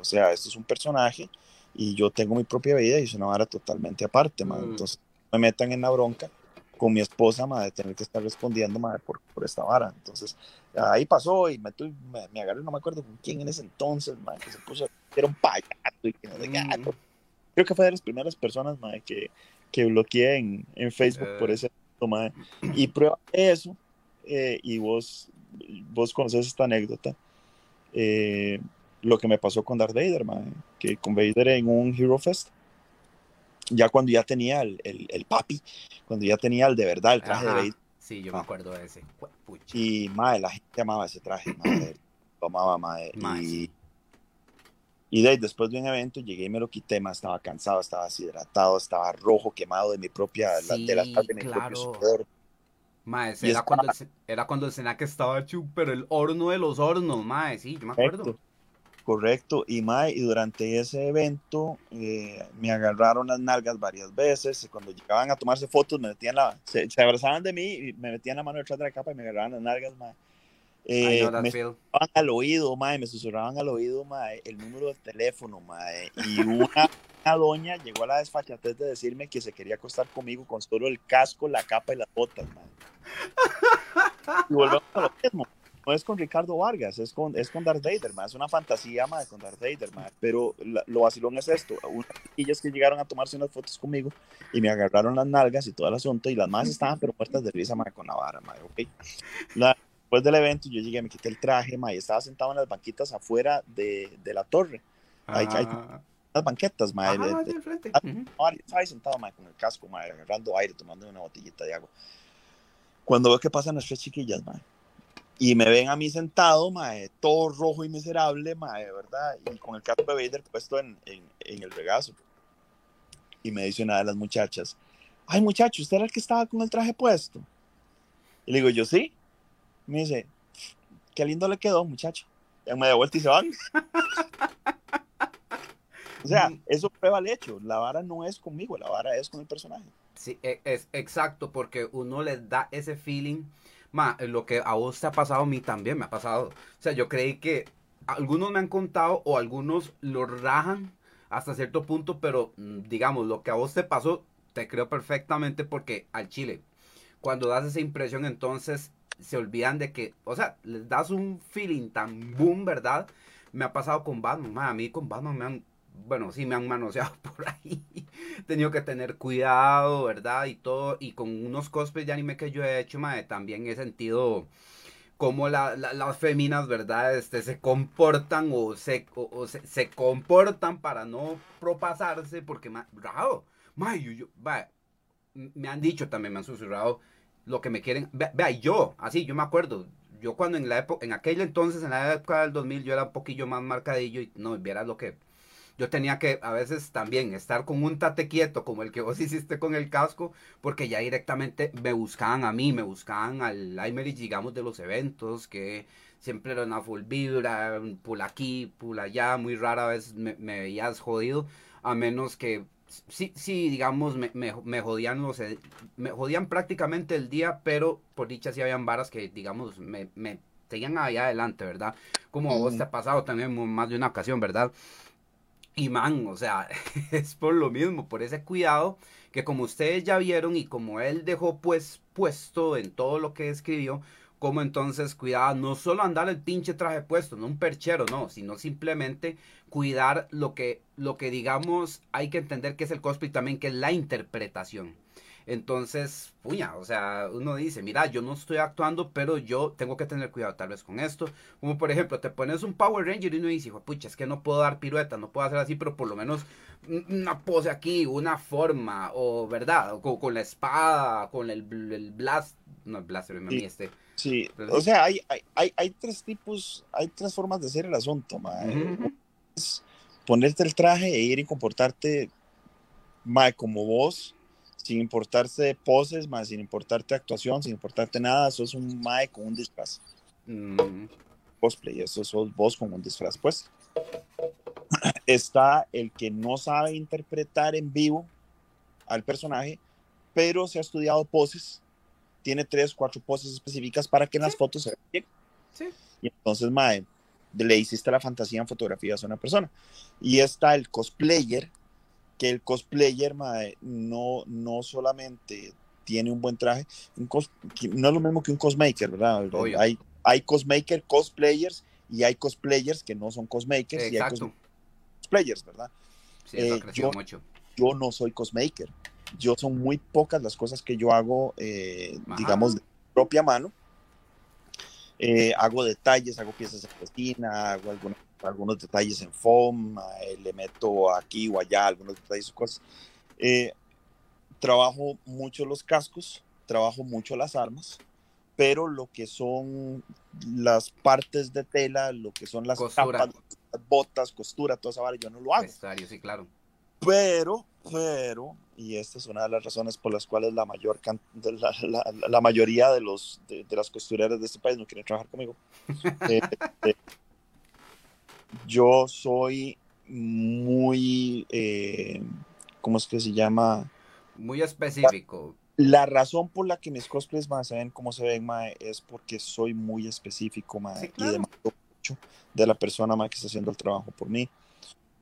O sea, esto es un personaje y yo tengo mi propia vida y es una vara totalmente aparte, mae. Mm. Entonces, me metan en la bronca con mi esposa, mae, de tener que estar respondiendo, mae, por, por esta vara. Entonces, ahí pasó y me, me, me, agarré, no me acuerdo con quién en ese entonces, mae, que se puso, era un payaso y que no sé mm. Creo que fue de las primeras personas, mae, que que bloqueé en, en Facebook por eh. ese toma Y prueba eso, eh, y vos, vos conoces esta anécdota, eh, lo que me pasó con Darth Vader, que con Vader en un Hero Fest, ya cuando ya tenía el, el, papi, cuando ya tenía el de verdad, el traje de Vader. Sí, yo me ah. acuerdo de ese. Y, madre, la gente amaba ese traje, madre, lo amaba, madre. Y, y de, después de un evento llegué y me lo quité, más estaba cansado, estaba deshidratado, estaba rojo, quemado de mi propia, sí, de las de mi propio sudor. Era, cuando el, era cuando el Senac estaba chup, pero el horno de los hornos, mae, sí, yo me acuerdo. Correcto, y mae, y durante ese evento eh, me agarraron las nalgas varias veces, cuando llegaban a tomarse fotos me metían la, se, se abrazaban de mí y me metían la mano detrás de la capa y me agarraban las nalgas, mae. Eh, me susurraban al oído, mae, me susurraban al oído, mae, el número de teléfono, mae, y una, doña llegó a la desfachatez de decirme que se quería acostar conmigo con solo el casco, la capa y las botas, mae. Y volvemos a lo mismo. No es con Ricardo Vargas, es con, es con Darth Vader, ma. es una fantasía ma, con Darth Vader, ma. pero la, lo vacilón es esto, unas chiquillas que llegaron a tomarse unas fotos conmigo y me agarraron las nalgas y todo el asunto y las más estaban pero muertas de risa ma, con la vara, ma, ¿ok? La, después del evento yo llegué, me quité el traje ma, y estaba sentado en las banquitas afuera de, de la torre, hay Ah, las banquetas, ma, ajá, de- ahí de-. Ah, Ujú. no, yo estaba ahí sentado ma, con el casco, ma, agarrando aire, tomando una botellita de agua. Cuando veo que pasan las tres chiquillas, ma, y me ven a mí sentado, ma, todo rojo y miserable, ma, ¿verdad? Y con el de Vader puesto en, en, en el regazo. Y me dice una de las muchachas, ay muchacho, ¿usted era el que estaba con el traje puesto? Y le digo, yo sí. Me dice, qué lindo le quedó, muchacho. Ya me da vuelta y se van. O sea, Mm. eso prueba el hecho. La vara no es conmigo, la vara es con el personaje. Sí, e- es exacto, porque uno les da ese feeling. Ma, lo que a vos te ha pasado, a mí también me ha pasado. O sea, yo creí que algunos me han contado o algunos lo rajan hasta cierto punto, pero mm, digamos, lo que a vos te pasó, te creo perfectamente porque al chile, cuando das esa impresión, entonces se olvidan de que, o sea, les das un feeling tan boom, ¿verdad? Me ha pasado con Batman, ma, a mí con Batman me han, bueno, sí me han manoseado por ahí. He tenido que tener cuidado, ¿verdad? Y todo, y con unos cosplays de anime que yo he hecho, mae, también he sentido cómo la- la- las féminas, ¿verdad? Este, se comportan o, se, se, comportan para no propasarse, porque, ma, raro, yo, me han dicho también, me han susurrado lo que me quieren, ve- vea, y yo, así, yo me acuerdo, yo cuando en la época, en aquel entonces, en la época del 2000, yo era un poquillo más marcadillo y no, vieras lo que yo tenía que a veces también estar con un tate quieto como el que vos hiciste con el casco, porque ya directamente me buscaban a mí, me buscaban al Limerich, digamos, de los eventos, que siempre era una full vibra, pull aquí, pull allá, muy rara vez me, me veías jodido, a menos que sí, sí, digamos, me, me, me jodían los, e- me jodían prácticamente el día, pero por dicha sí habían varas que, digamos, me, me seguían allá adelante, ¿verdad? Como vos te ha pasado también más de una ocasión, ¿verdad? Y man, o sea, es por lo mismo, por ese cuidado que como ustedes ya vieron y como él dejó pues puesto en todo lo que escribió, como entonces cuidaba no solo andar el pinche traje puesto, no un perchero, no, sino simplemente cuidar lo que, lo que digamos hay que entender que es el cosplay también, que es la interpretación. Entonces, puña, o sea, uno dice, mira, yo no estoy actuando, pero yo tengo que tener cuidado tal vez con esto. Como por ejemplo, te pones un Power Ranger y uno dice, "Hijo pucha, es que no puedo dar pirueta, no puedo hacer así, pero por lo menos un- una pose aquí, una forma, o verdad, o con, con la espada, con el, el blast, no el blaster, mí Sí. este. Sí, Pero o sea, hay, hay, hay, tres tipos, hay tres formas de hacer el asunto, ma. Ujú. Es ponerte el traje e ir y comportarte ma, como vos, sin importarse poses, ma, sin importarte actuación, sin importarte nada, sos un mae con un disfraz. Mm, Cosplay, eso sos vos con un disfraz, pues. Está el que no sabe interpretar en vivo al personaje, pero se ha estudiado poses, tiene tres, cuatro poses específicas para que en las Sí. fotos se vean bien. sí. Y entonces, mae, le hiciste la fantasía en fotografías a una persona. Y está el cosplayer, que el cosplayer, mae, no, no solamente tiene un buen traje, un cos- no es lo mismo que un cosmaker, ¿verdad? Obvio. Hay, hay cosmaker, cosplayers, y hay cosplayers que no son cosmakers, y hay Exacto. cosplayers, ¿verdad? Sí, eso Eh, yo- mucho. Yo no soy cosmaker. Yo son muy pocas las cosas que yo hago, eh, digamos, de propia mano. Eh, hago detalles, hago piezas de cocina, hago algunos, algunos detalles en foam, eh, le meto aquí o allá algunos detalles o cosas. Eh, trabajo mucho los cascos, trabajo mucho las armas, pero lo que son las partes de tela, lo que son las Costura. capas, las botas, costura, toda esa vara, yo no lo hago. Sí, claro. Pero, pero, y esta es una de las razones por las cuales la mayor la, la- la mayoría de los de, de las costureras de este país no quieren trabajar conmigo. Eh, eh, yo soy muy, eh, ¿cómo es que se llama? Muy específico. La razón por la que mis cosplays más se ven como se ven, mae, es porque soy muy específico, mae, Sí, y demando mucho de la persona, mae, que está haciendo el trabajo por mí.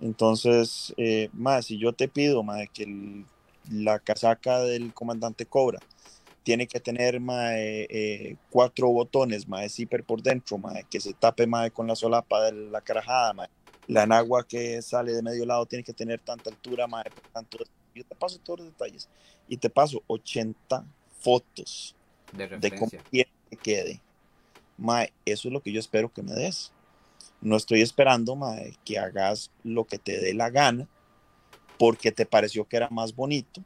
Entonces, eh, mae, si yo te pido, mae, que el- la casaca del comandante Cobra tiene que tener mae, eh, cuatro botones, mae, zipper por dentro, mae, que se tape mae, con la solapa de la carajada, mae. La enagua que sale de medio lado tiene que tener tanta altura, mae, tanto, yo te paso todos los detalles y te paso 80 fotos De de cómo quiere que quede. Mae, eso es lo que yo espero que me des. No estoy esperando, mae, que hagas lo que te dé la gana porque te pareció que era más bonito,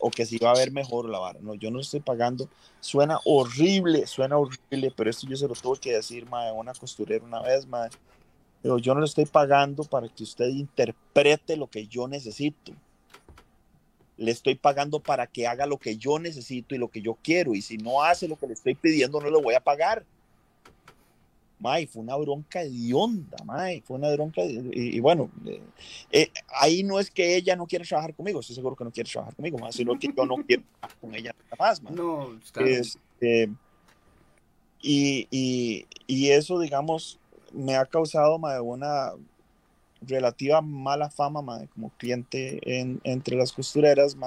o que se iba a ver mejor la vara. No, yo no estoy pagando. Suena horrible, suena horrible, pero esto yo se lo tuve que decir, mae, a una costurera una vez, mae. Pero yo no le estoy pagando para que usted interprete lo que yo necesito. Le estoy pagando para que haga lo que yo necesito y lo que yo quiero. Y si no hace lo que le estoy pidiendo, no le voy a pagar. May, fue una bronca hedionda, May, fue una bronca. Y, y bueno, eh, eh, ahí no es que ella no quiera trabajar conmigo, estoy seguro que no quiere trabajar conmigo, mae, sino que yo no quiero trabajar con ella nada más, mae. No, claro. Este, y, y, y eso, digamos, me ha causado mae, una relativa mala fama mae, como cliente en- entre las costureras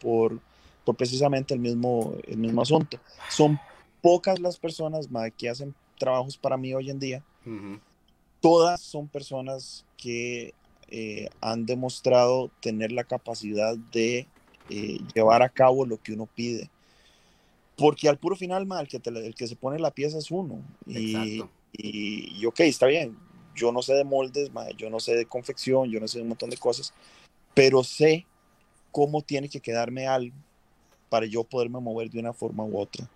por, por precisamente el mismo, el mismo asunto. Son pocas las personas que hacen trabajos para mí hoy en día. Todas son personas que eh, han demostrado tener la capacidad de eh, llevar a cabo lo que uno pide. Porque al puro final, ma, el, que te el que se pone la pieza es uno. Y, y, y ok, está bien. Yo no sé de moldes, ma, yo no sé de confección, yo no sé de un montón de cosas, pero sé cómo tiene que quedarme algo para yo poderme mover de una forma u otra.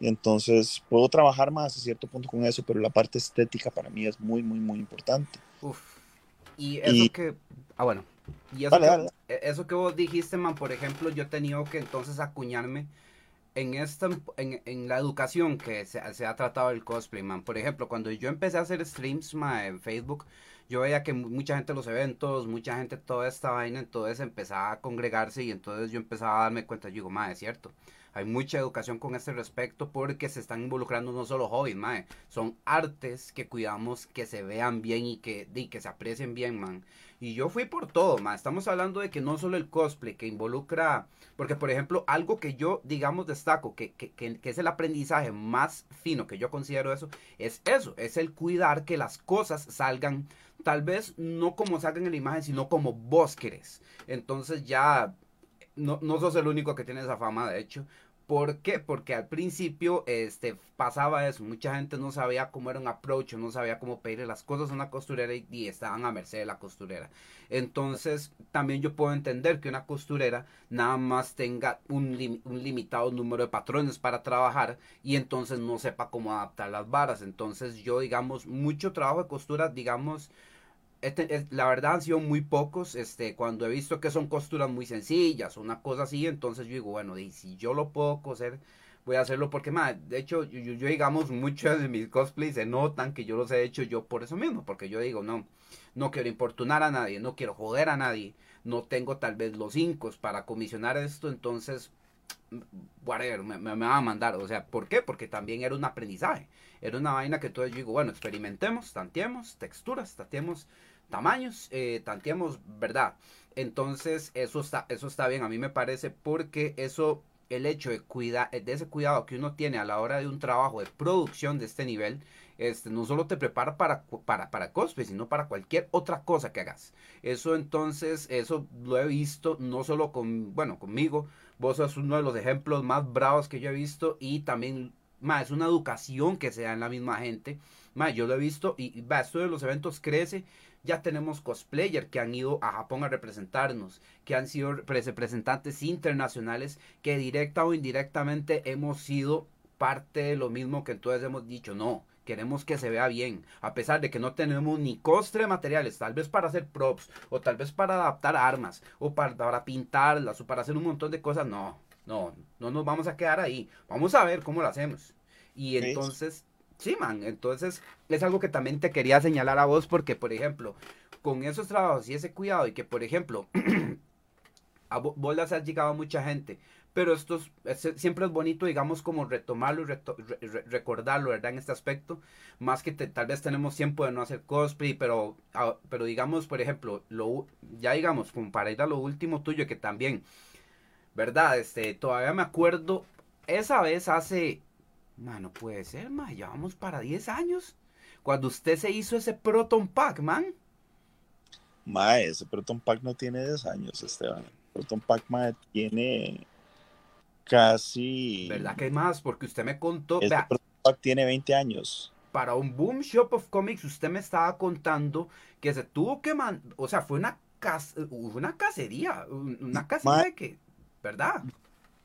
Y entonces puedo trabajar más a cierto punto con eso, pero la parte estética para mí es muy, muy, muy importante. Uf. Y eso Y- que. Ah, bueno. Y eso, Dale, que, dale. e- eso que vos dijiste, man, por ejemplo, yo he tenido que entonces acuñarme en esta en, en la educación que se, se ha tratado el cosplay, man. Por ejemplo, cuando yo empecé a hacer streams ma, en Facebook, yo veía que mu- mucha gente en los eventos, mucha gente toda esta vaina, entonces empezaba a congregarse y entonces yo empezaba a darme cuenta, yo digo, ma, es cierto. Hay mucha educación con este respecto porque se están involucrando no solo hobbies, mae, son artes que cuidamos que se vean bien y que, y que se aprecien bien, man. Y yo fui por todo, ma. Estamos hablando de que no solo el cosplay, que involucra, porque por ejemplo, algo que yo, digamos, destaco, que, que, que, que es el aprendizaje más fino que yo considero eso, es eso, es el cuidar que las cosas salgan, tal vez no como salgan en la imagen, sino como vos querés. Entonces ya, no, no sos el único que tiene esa fama, de hecho. ¿Por qué? Porque al principio este, pasaba eso, mucha gente no sabía cómo era un approach, no sabía cómo pedirle las cosas a una costurera y, y estaban a merced de la costurera. Entonces, también yo puedo entender que una costurera nada más tenga un, un limitado número de patrones para trabajar y entonces no sepa cómo adaptar las varas. Entonces, yo, digamos, mucho trabajo de costura, digamos, este, es- la verdad han sido muy pocos, este, cuando he visto que son costuras muy sencillas, una cosa así, entonces yo digo, bueno, y si yo lo puedo coser, voy a hacerlo porque, ma, de hecho, yo, yo- yo, digamos, muchos de mis cosplays se notan que yo los he hecho yo por eso mismo, porque yo digo, no, no quiero importunar a nadie, no quiero joder a nadie, no tengo tal vez los incos para comisionar esto, entonces, whatever, me, me, van a mandar, o sea, ¿por qué? Porque también era un aprendizaje, era una vaina que entonces yo digo, bueno, experimentemos, tanteemos texturas, tanteemos tamaños, eh, tanteemos, ¿verdad? Entonces, eso está, eso está bien, a mí me parece, porque eso, el hecho de cuidar, de ese cuidado que uno tiene a la hora de un trabajo de producción de este nivel, este, no solo te prepara para, para, para cosplay, sino para cualquier otra cosa que hagas. Eso entonces, eso lo he visto, no solo con, bueno, conmigo, vos sos uno de los ejemplos más bravos que yo he visto y también, ma, es una educación que se da en la misma gente. Ma, yo lo he visto y, y esto de los eventos crece. Ya tenemos cosplayer que han ido a Japón a representarnos, que han sido repre- representantes internacionales, que directa o indirectamente hemos sido parte de lo mismo que entonces hemos dicho, no, queremos que se vea bien, a pesar de que no tenemos ni coste de materiales, tal vez para hacer props, o tal vez para adaptar armas, o para, para pintarlas, o para hacer un montón de cosas, no, no, no nos vamos a quedar ahí, vamos a ver cómo lo hacemos. Y entonces, sí, man, entonces es algo que también te quería señalar a vos, porque, por ejemplo, con esos trabajos y ese cuidado, y que, por ejemplo, a vo- vos les has llegado a mucha gente, pero esto es- siempre es bonito, digamos, como retomarlo y recordarlo, ¿verdad? En este aspecto, más que tal vez tenemos tiempo de no hacer cosplay, pero, pero digamos, por ejemplo, lo, ya digamos, como para ir a lo último tuyo, que también ¿verdad? Este, todavía me acuerdo, esa vez hace, no puede ser, ma, ya vamos para 10 años, cuando usted se hizo ese Proton Pack, man. Ma, ese Proton Pack no tiene 10 años, Esteban. Proton Pack, ma, tiene casi... ¿Verdad que más? Porque usted me contó... Este Proton Pack tiene 20 años. Para un Boom Shop of Comics, usted me estaba contando que se tuvo que mandar... O sea, fue una, una cacería. Una cacería de que... ¿Verdad?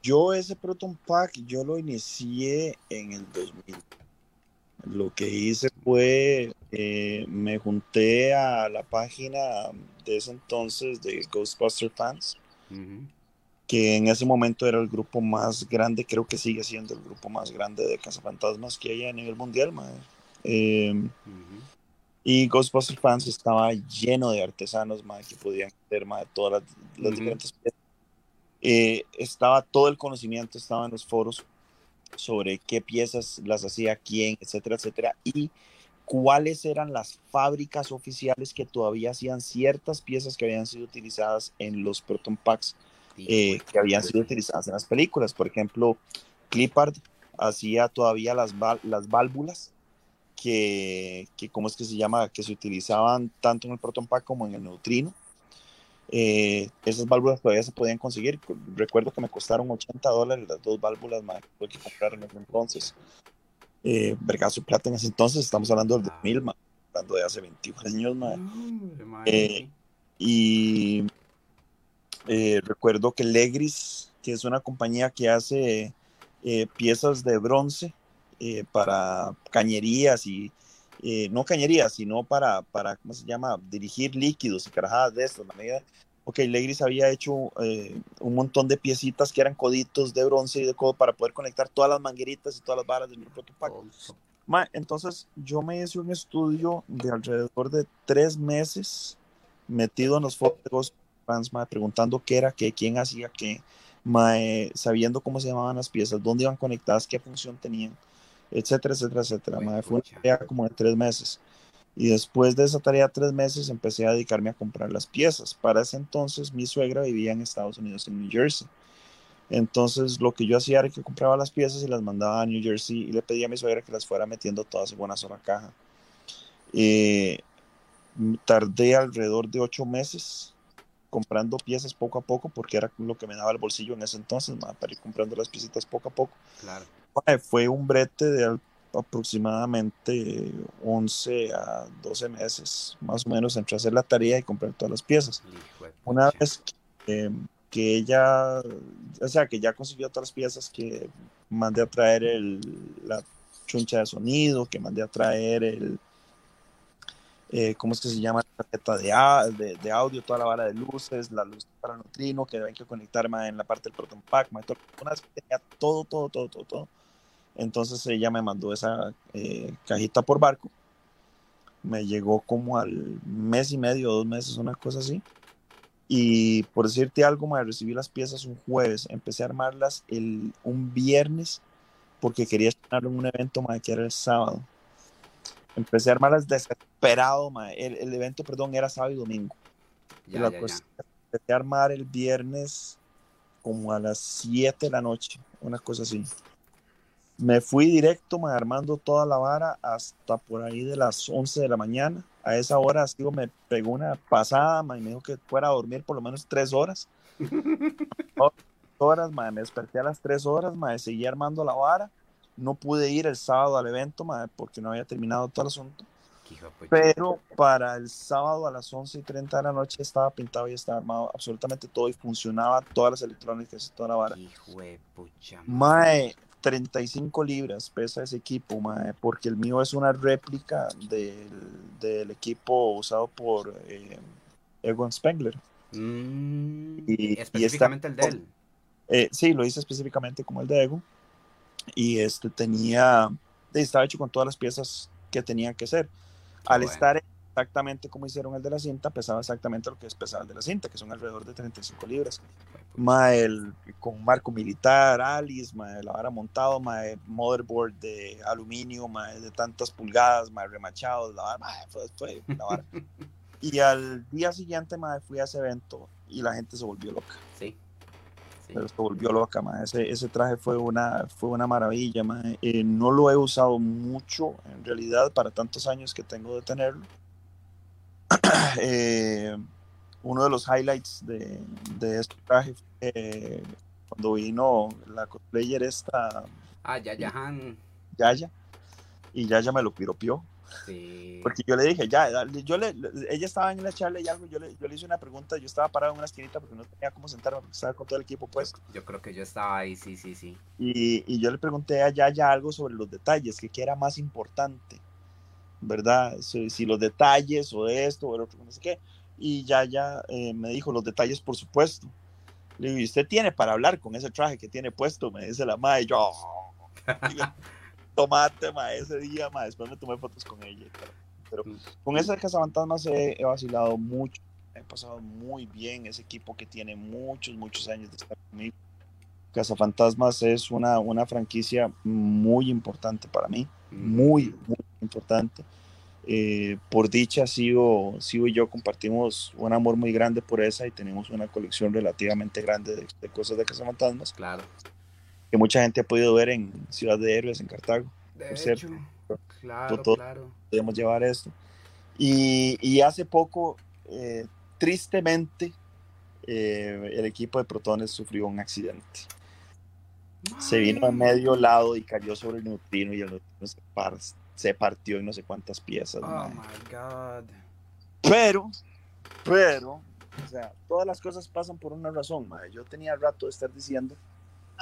Yo ese Proton Pack, yo lo inicié en el 2000. Lo que hice fue, eh, me junté a la página de ese entonces de Ghostbuster Fans, que en ese momento era el grupo más grande, creo que sigue siendo el grupo más grande de cazafantasmas que hay a nivel mundial. Em, y Ghostbuster Fans estaba lleno de artesanos que podían hacer de todas las, diferentes piezas. Eh, estaba todo el conocimiento, estaba en los foros sobre qué piezas las hacía quién, etcétera, etcétera, y cuáles eran las fábricas oficiales que todavía hacían ciertas piezas que habían sido utilizadas en los Proton Packs eh, que habían sido utilizadas en las películas. Por ejemplo, Clippard hacía todavía las, las válvulas que, que, ¿cómo es que se llama? Que se utilizaban tanto en el Proton Pack como en el Neutrino. Eh, esas válvulas todavía se podían conseguir. Recuerdo que me costaron 80 dólares las dos válvulas más que que comprar en ese entonces. Eh, Vergazo Plata en ese entonces, estamos hablando del 2000, más, hablando de hace 21 años. más. Eh, y eh, recuerdo que Legris, que es una compañía que hace piezas de bronce para cañerías y no cañerías, sino para, para, ¿cómo se llama? Dirigir líquidos y carajadas de estas. La medida, ok, Legris había hecho eh, un montón de piecitas que eran coditos de bronce y de codo para poder conectar todas las mangueritas y todas las varas del mi protopack. entonces yo me hice un estudio de alrededor de tres meses metido en los foros fans, preguntando qué era qué, quién hacía qué, sabiendo cómo se llamaban las piezas, dónde iban conectadas, qué función tenían etcétera, etcétera, etcétera. fue una tarea como de tres meses. Y después de esa tarea de tres meses empecé a dedicarme a comprar las piezas. Para ese entonces mi suegra vivía en Estados Unidos, en New Jersey. Entonces lo que yo hacía era que compraba las piezas y las mandaba a New Jersey y le pedía a mi suegra que las fuera metiendo todas en una sola caja. Eh, tardé alrededor de ocho meses comprando piezas poco a poco porque era lo que me daba el bolsillo en ese entonces, para ir comprando las piecitas poco a poco. Claro fue un brete de aproximadamente 11 a 12 meses, más o menos, entre hacer la tarea y comprar todas las piezas. Una vez que, que, ella, o sea, que ya consiguió todas las piezas, que mandé a traer el, la chuncha de sonido, que mandé a traer el, eh, ¿cómo es que se llama? La tarjeta de, de, audio, toda la vara de luces, la luz para neutrino, que hay que conectar en la parte del Proton Pack, que tenía todo, todo, todo, todo, todo entonces ella me mandó esa eh, cajita por barco. Me llegó como al mes y medio, dos meses, una cosa así. Y por decirte algo, me recibí las piezas un jueves. Empecé a armarlas el, un viernes porque quería estar en un evento que era el sábado. Empecé a armarlas desesperado. El, el, evento, perdón, era sábado y domingo. Empecé a armar el viernes como a las 7 de la noche, una cosa así. Me fui directo, me armando toda la vara hasta por ahí de las 11 de la mañana. A esa hora, digo, me pegó una pasada, me dijo que fuera a dormir por lo menos tres horas. horas, me desperté a las tres horas, me seguí armando la vara. No pude ir el sábado al evento, porque no había terminado todo el asunto. Pero para el sábado a las 11 y 30 de la noche estaba pintado y estaba armado absolutamente todo y funcionaba todas las electrónicas y toda la vara. Hijo de pucha. Mae, 35 libras pesa ese equipo, mae, porque el mío es una réplica del, del equipo usado por eh, Egon Spengler. Mm, y, específicamente el de él. Eh, sí, lo hice específicamente como el de Egon. Y este tenía, estaba hecho con todas las piezas que tenía que ser. Al estar exactamente como hicieron el de la cinta, pesaba exactamente lo que es pesaba el de la cinta, que son alrededor de 35 libras. Ma, el, con marco militar, Alice, ma, la vara montado, ma, motherboard de aluminio, ma, de tantas pulgadas, ma, remachado, la vara, ma, fue, fue la vara. y al día siguiente, ma, fui a ese evento y la gente se volvió loca. Sí. Pero se volvió loca, ma. Ese, ese traje fue una, fue una maravilla, ma. Eh, no lo he usado mucho, en realidad, para tantos años que tengo de tenerlo. eh, uno de los highlights de, de este traje fue eh, cuando vino la cosplayer esta... Ah, Yaya Han. Yaya. Y Yaya me lo piropió. Sí. Porque yo le dije, ya, yo le, ella estaba en la charla y algo, yo le, yo le hice una pregunta, yo estaba parado en una esquinita porque no tenía cómo sentarme, porque estaba con todo el equipo puesto. Yo creo que yo estaba ahí, sí, sí, sí. Y, y yo le pregunté a Yaya algo sobre los detalles, que qué era más importante, ¿verdad? Si, si los detalles o esto o el otro, no sé qué. Y Yaya eh, me dijo, los detalles, por supuesto. Le digo, ¿y usted tiene para hablar con ese traje que tiene puesto? Me dice la madre, y yo, "Oh". Tomate, ma, ese día, ma, después me tomé fotos con ella. Pero, pero con ese cazafantasmas he, he vacilado mucho, he pasado muy bien, ese equipo que tiene muchos, muchos años de estar conmigo. Cazafantasmas es una, una franquicia muy importante para mí, muy, muy importante. Eh, por dicha, Sigo, Sigo y yo compartimos un amor muy grande por esa y tenemos una colección relativamente grande de, de cosas de cazafantasmas Claro. Que mucha gente ha podido ver en Ciudad de Héroes, en Cartago. De Por hecho, cierto. claro, claro. Podemos llevar esto. Y, y hace poco, eh, tristemente, eh, el equipo de Protones sufrió un accidente. Se vino a medio lado y cayó sobre el neutrino y el neutrino se, par- se partió en no sé cuántas piezas. Oh my god. Pero, pero, o sea, todas las cosas pasan por una razón, mae. Yo tenía rato de estar diciendo,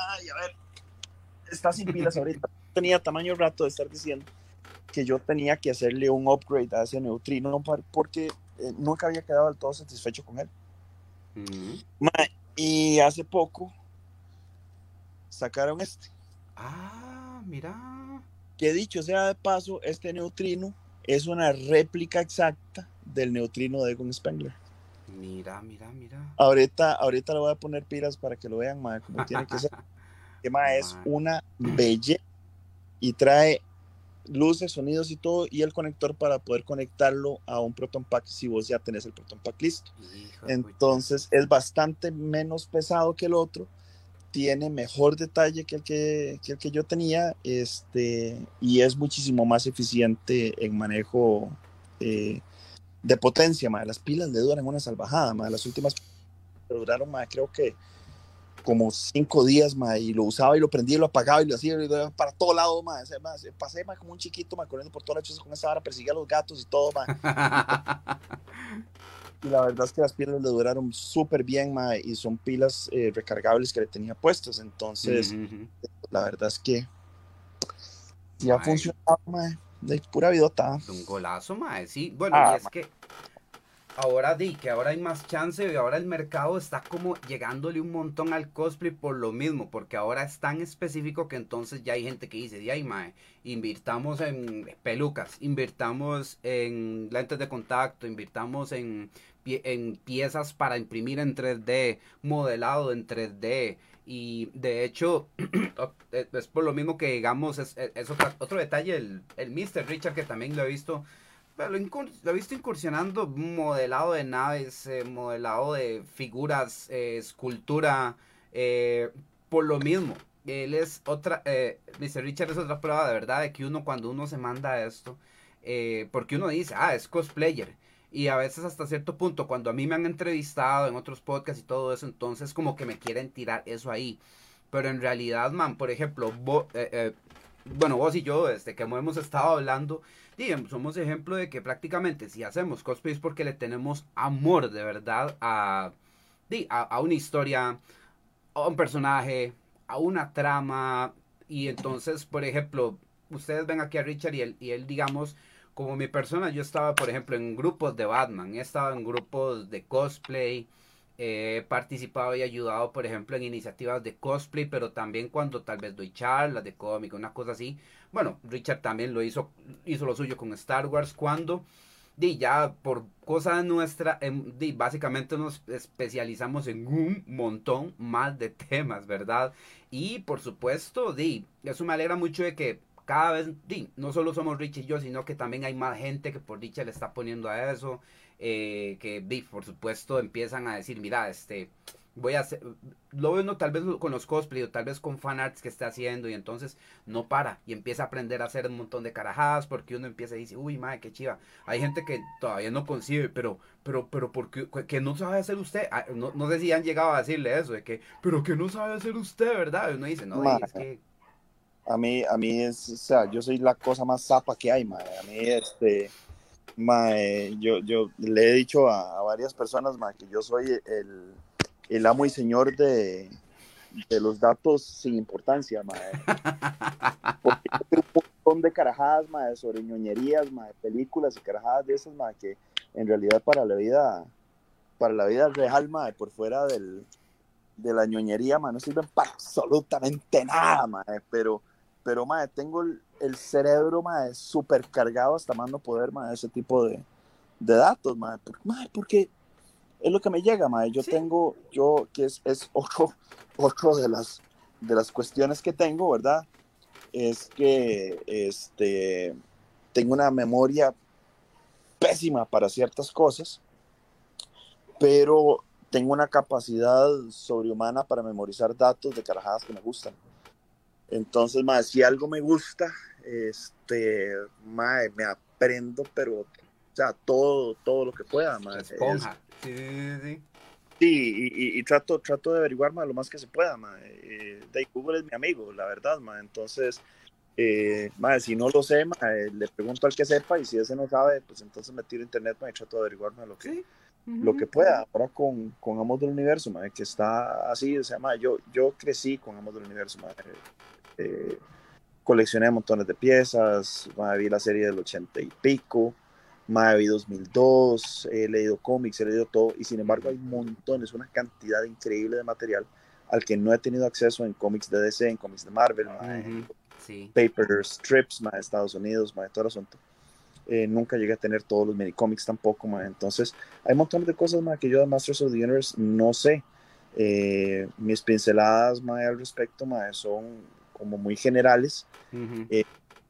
ay, a ver, está sin pilas ahorita. Tenía tamaño rato de estar diciendo que yo tenía que hacerle un upgrade a ese neutrino porque eh, nunca había quedado del todo satisfecho con él. Mae, y hace poco sacaron este. Ah, mira. Que dicho sea de paso, este neutrino es una réplica exacta del neutrino de Egon Spengler. Mira, mira, mira. Ahorita, ahorita le voy a poner pilas para que lo vean, mae, como tiene que ser. Que mae, es una belleza y trae luces, sonidos y todo, y el conector para poder conectarlo a un Proton Pack si vos ya tenés el Proton Pack listo. Hijo. Entonces es bastante menos pesado que el otro, tiene mejor detalle que el que, que el que yo tenía, este, y es muchísimo más eficiente en manejo eh, de potencia, mae. Las pilas le duran una salvajada, mae. Las últimas duraron, mae, creo que como cinco días, mae, y lo usaba y lo prendía y lo apagaba y lo hacía y lo para todo lado, mae. O sea, mae, pasé, mae, como un chiquito, mae, corriendo por todas las cosas con esa vara, perseguía a los gatos y todo, mae. Y la verdad es que las pilas le duraron súper bien, mae, y son pilas eh, recargables que le tenía puestas. Entonces, Ujú, ujú. la verdad es que ya ha funcionado, mae, de pura vidota. Un golazo, mae. Sí, bueno, Ah, y es que ahora di que ahora hay más chance y ahora el mercado está como llegándole un montón al cosplay por lo mismo, porque ahora es tan específico que entonces ya hay gente que dice, ahí, mae, invirtamos en pelucas, invirtamos en lentes de contacto, invirtamos en, en piezas para imprimir en 3D, modelado en 3D. Y de hecho, es por lo mismo que digamos, es, es otra- otro detalle, el, el Mr. Richard, que también lo he visto, lo, he visto incursionando modelado de naves, eh, modelado de figuras, eh, escultura, eh, por lo mismo. Él es otra, eh, Mr. Richard es otra prueba de verdad de que uno cuando uno se manda a esto, eh, porque uno dice, ah, es cosplayer. Y a veces hasta cierto punto, cuando a mí me han entrevistado en otros podcasts y todo eso, entonces como que me quieren tirar eso ahí. Pero en realidad, man, por ejemplo, vo- eh, eh, bueno, vos y yo, desde que hemos estado hablando, digamos, somos ejemplo de que prácticamente si hacemos cosplay es porque le tenemos amor de verdad a, a, a una historia, a un personaje, a una trama. Y entonces, por ejemplo, ustedes ven aquí a Richard y él, y él digamos, como mi persona, yo estaba, por ejemplo, en grupos de Batman, he estado en grupos de cosplay, he participado y ayudado, por ejemplo, en iniciativas de cosplay, pero también cuando tal vez doy charlas de cómic, una cosa así. Bueno, Richard también lo hizo, hizo lo suyo con Star Wars cuando, di, ya por cosa nuestra, em, di, básicamente nos especializamos en un montón más de temas, ¿verdad? Y por supuesto, di, eso me alegra mucho de que cada vez, no solo somos Rich y yo, sino que también hay más gente que por dicha le está poniendo a eso, eh, que por supuesto empiezan a decir, mira, este, voy a hacer, lo veo uno tal vez con los cosplay o tal vez con fanarts que está haciendo y entonces no para y empieza a aprender a hacer un montón de carajadas porque uno empieza a decir, uy, madre, qué chiva. Hay gente que todavía no concibe, pero, pero, pero, porque que no sabe hacer usted? Ah, no, no sé si han llegado a decirle eso, de que, pero que no sabe hacer usted, ¿verdad? Y uno dice, no, es que... A mí, a mí es, o sea, yo soy la cosa más zapa que hay, madre. A mí, este, madre, yo, yo le he dicho a, a varias personas, madre, que yo soy el el amo y señor de, de los datos sin importancia, mae. Porque un montón de carajadas, mae, sobre ñoñerías, mae, películas y carajadas de esas, mae, que en realidad para la vida, para la vida real, mae, por fuera del, de la ñoñería, mae, no sirven para absolutamente nada, mae, pero, pero, mae, tengo el, el cerebro, mae, súper cargado hasta más no poder, mae, ese tipo de, de datos, mae, porque es lo que me llega, mae. Yo tengo, yo, que es, es otro, otro de las, de las cuestiones que tengo, ¿verdad? Es que este, tengo una memoria pésima para ciertas cosas, pero tengo una capacidad sobrehumana para memorizar datos de carajadas que me gustan. Entonces, mae, si algo me gusta, este, mae, me aprendo, pero, o sea, todo, todo lo que pueda, mae. Esponja. Sí, sí, sí. Sí, y, y, trato, trato de averiguar más lo más que se pueda, ma. Eh, Google es mi amigo, la verdad, ma. Entonces, eh, si no lo sé, eh, le pregunto al que sepa y si ese no sabe, pues entonces me tiro a internet ma, y trato de averiguar lo que, lo que pueda. Ahora con, con Amos del Universo, ma, que está así, o sea, ma, yo, yo crecí con Amos del Universo, ma. Eh, coleccioné montones de piezas, ma, vi la serie del ochenta y pico, Mavi 2002, he leído cómics, he leído todo, y sin embargo hay montones, una cantidad increíble de material al que no he tenido acceso en cómics de DC, en cómics de Marvel, papers, strips, de Estados Unidos, de todo el asunto. Eh, nunca llegué a tener todos los mini cómics tampoco, entonces hay montones de cosas que yo de Masters of the Universe no sé. Eh, mis pinceladas al respecto son como muy generales eh,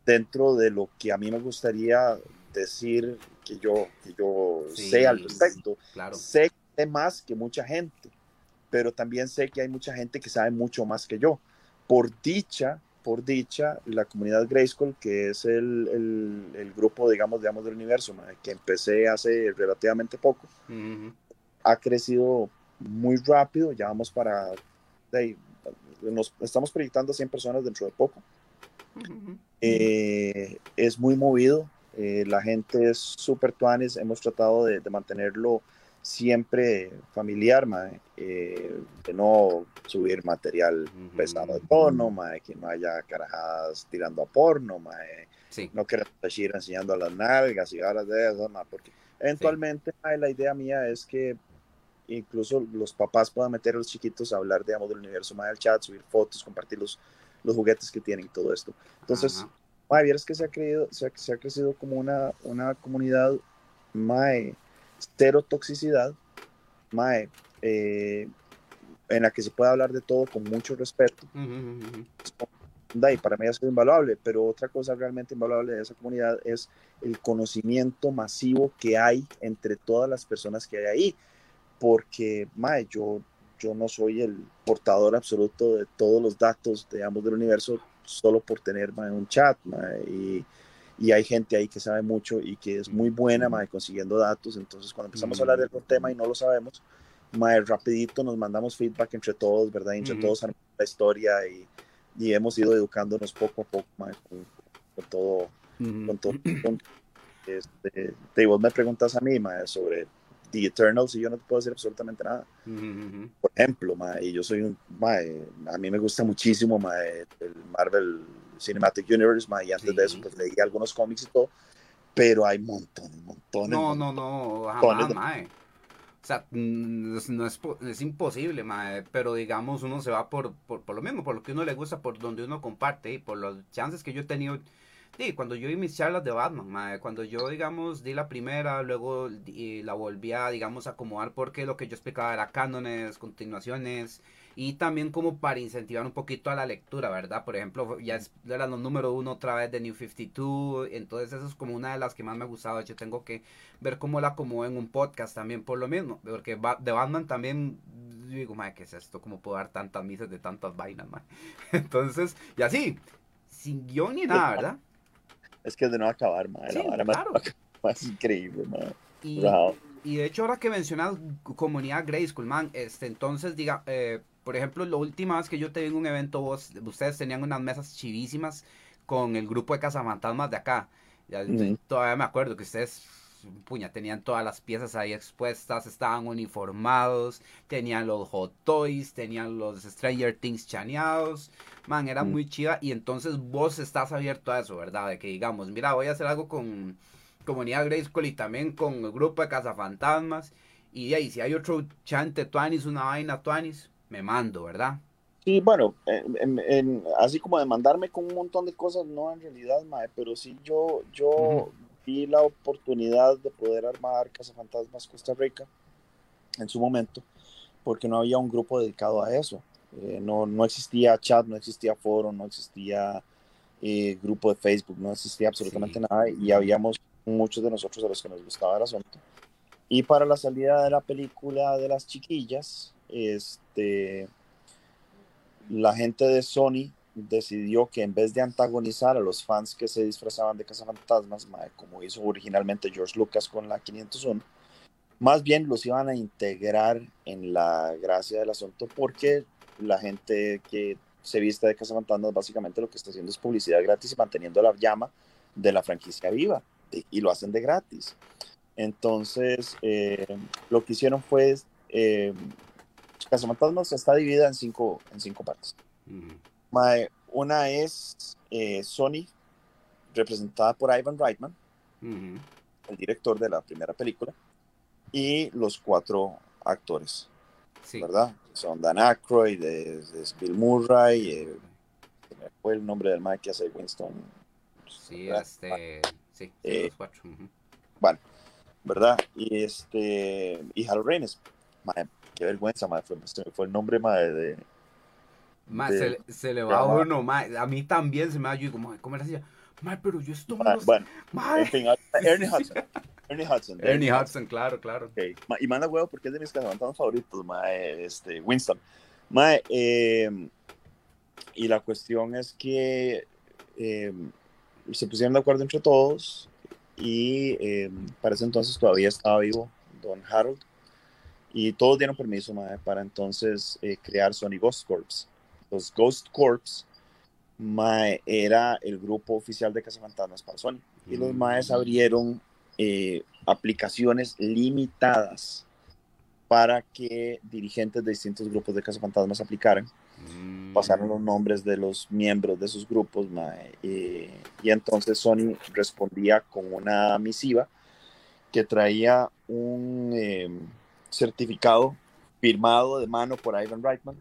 dentro de lo que a mí me gustaría decir que yo, que yo sé al respecto. Claro. Sé más que mucha gente, pero también sé que hay mucha gente que sabe mucho más que yo. Por dicha, por dicha, la comunidad Grayskull, que es el, el, el grupo, digamos, digamos, del universo, que empecé hace relativamente poco, ha crecido muy rápido, ya vamos para, nos estamos proyectando a 100 personas dentro de poco. Eh, es muy movido, eh, la gente es súper tuanes, hemos tratado de, mantenerlo siempre familiar, eh, de no subir material pesado de porno, que no haya carajadas tirando a porno, no queremos ir enseñando a las nalgas y ahora de eso, porque eventualmente la idea mía es que incluso los papás puedan meter a los chiquitos a hablar, digamos, del universo más del chat, subir fotos, compartir los, los juguetes que tienen y todo esto. Entonces, Mae, vieras que se ha, creído, se ha, se ha crecido como una, una comunidad, mae, cero toxicidad, mae, eh, en la que se puede hablar de todo con mucho respeto. Y para mí ha sido invaluable, pero otra cosa realmente invaluable de esa comunidad es el conocimiento masivo que hay entre todas las personas que hay ahí. Porque, mae, yo, yo no soy el portador absoluto de todos los datos, digamos, del universo, solo por tener un chat, y, y, hay gente ahí que sabe mucho y que es muy buena consiguiendo datos, entonces cuando empezamos a hablar del tema y no lo sabemos, rapidito nos mandamos feedback entre todos, ¿verdad? Entre todos la historia y, y, hemos ido educándonos poco a poco con, todo. Con todo este, te, vos me preguntas a mí sobre The Eternals y yo no puedo decir absolutamente nada. Por ejemplo, y yo soy un, a mí me gusta muchísimo el Marvel Cinematic Universe, y antes de eso pues leí algunos cómics y todo, pero hay montones, montones. No, no, no, jamás, O sea, mm, no es, es imposible, pero digamos uno se va por, por, por, lo mismo, por lo que uno le gusta, por donde uno comparte y por los chances que yo he tenido Sí, cuando yo di mis charlas de Batman, cuando yo, digamos, di la primera, luego la volví a, digamos, acomodar porque lo que yo explicaba era cánones, continuaciones, y también como para incentivar un poquito a la lectura, ¿verdad? Por ejemplo, ya de los número uno otra vez de New 52, entonces eso es como una de las que más me ha gustado, yo tengo que ver cómo la acomodo en un podcast también por lo mismo, porque de Batman también digo, madre, ¿qué es esto? ¿Cómo puedo dar tantas misas de tantas vainas, madre? Entonces, y así, sin guion ni nada, ¿verdad? Es que de no acabar, madre, sí, claro. más, increíble, madre. Y, y de hecho, ahora que mencionas comunidad Grayskull, man, este, entonces, diga, eh, por ejemplo, la última vez que yo te vi en un evento, vos, ustedes tenían unas mesas chivísimas con el grupo de cazafantasmas de acá. Ya, Todavía me acuerdo que ustedes, puña, tenían todas las piezas ahí expuestas, estaban uniformados, tenían los Hot Toys, tenían los Stranger Things chaneados. Man, era muy chiva. Y entonces vos estás abierto a eso, ¿verdad? De que digamos, mira, voy a hacer algo con comunidad Grayskull y también con el grupo de cazafantasmas. Y de ahí, si hay otro chante Tuanis, una vaina Tuanis, me mando, ¿verdad? Sí, bueno, en, así como de mandarme con un montón de cosas, no en realidad, mae, pero sí yo, yo vi la oportunidad de poder armar Cazafantasmas Costa Rica en su momento, porque no había un grupo dedicado a eso. Eh, no, no existía chat, no existía foro, no existía eh, grupo de Facebook, no existía absolutamente nada y habíamos muchos de nosotros a los que nos gustaba el asunto. Y para la salida de la película de las chiquillas, este, la gente de Sony decidió que en vez de antagonizar a los fans que se disfrazaban de cazafantasmas, como hizo originalmente George Lucas con la 501, más bien los iban a integrar en la gracia del asunto porque la gente que se viste de cazafantasmas básicamente lo que está haciendo es publicidad gratis y manteniendo la llama de la franquicia viva y lo hacen de gratis. Entonces, eh, lo que hicieron fue, eh, Cazafantasmas está dividida en cinco, en cinco partes. Una es eh, Sony, representada por Ivan Reitman, el director de la primera película, y los cuatro actores, ¿verdad? Son Dan Aykroyd, es, Bill Murray, eh, fue el nombre del Mike que hace Winston. Sí, este... Sí, eh, los cuatro. Bueno, ¿verdad? Y este, y Harold Reines. Madre, qué vergüenza, madre, fue, fue el nombre, madre, de... de, se, se, le va a uno. A mí también se me va, yo digo, ¿cómo era así? Madre, pero yo estoy... Bueno, en fin, Ernie Hudson. Ernie Hudson. Ernie Hudson, claro, claro. Okay. Y manda huevo porque es de mis cazafantasmas favoritos, madre, este, Winston. Madre, eh, y la cuestión es que eh, se pusieron de acuerdo entre todos y eh, para ese entonces todavía estaba vivo Don Harold y todos dieron permiso para entonces eh, crear Sony Ghost Corps. Los Ghost Corps era el grupo oficial de cazafantasmas para Sony. Y los maes mm. abrieron eh, aplicaciones limitadas para que dirigentes de distintos grupos de cazafantasmas aplicaran. Pasaron los nombres de los miembros de sus grupos y entonces Sony respondía con una misiva que traía un em, certificado firmado de mano por Ivan Reitman,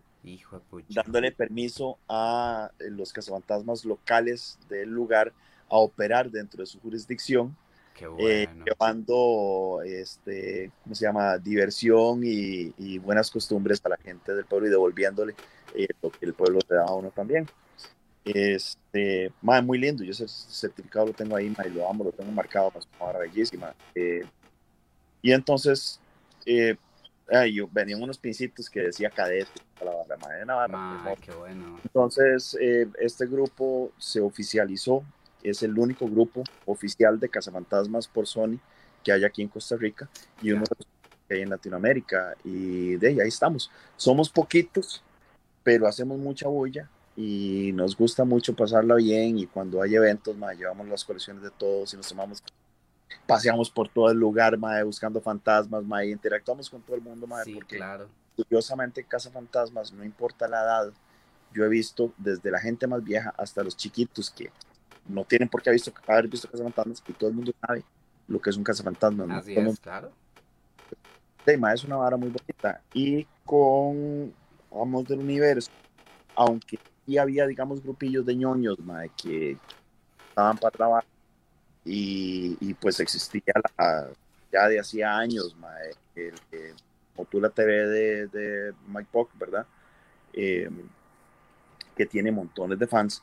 dándole permiso a los cazafantasmas locales del lugar a operar dentro de su jurisdicción eh, llevando, este, ¿cómo se llama? Diversión y, buenas costumbres a la gente del pueblo y devolviéndole eh, lo que el pueblo te da a uno también. Este, muy lindo, yo ese certificado lo tengo ahí, y lo amo, lo tengo marcado, más bellísima. Eh, y entonces, eh, yo, venían unos pincitos que decía cadete, la barra, qué bueno. Entonces, este grupo se oficializó es el único grupo oficial de cazafantasmas por Sony que hay aquí en Costa Rica y uno que hay en Latinoamérica. Y de ahí, estamos. Somos poquitos, pero hacemos mucha bulla y nos gusta mucho pasarla bien. Y cuando hay eventos, llevamos las colecciones de todos y nos tomamos paseamos por todo el lugar, buscando fantasmas, y interactuamos con todo el mundo, porque claro. curiosamente Casa Fantasmas, no importa la edad, yo he visto desde la gente más vieja hasta los chiquitos que no tienen por qué haber visto, haber visto cazafantasmas y todo el mundo sabe lo que es un cazafantasma. ¿no? Así es, claro. tema es una vara muy bonita. Y con Vamos del Universo, aunque sí había, digamos, grupillos de ñoños que estaban para trabajar y, y, pues existía ya de hacía años el, el, la TV de, de Mike Pock, ¿verdad? eh, que tiene montones de fans.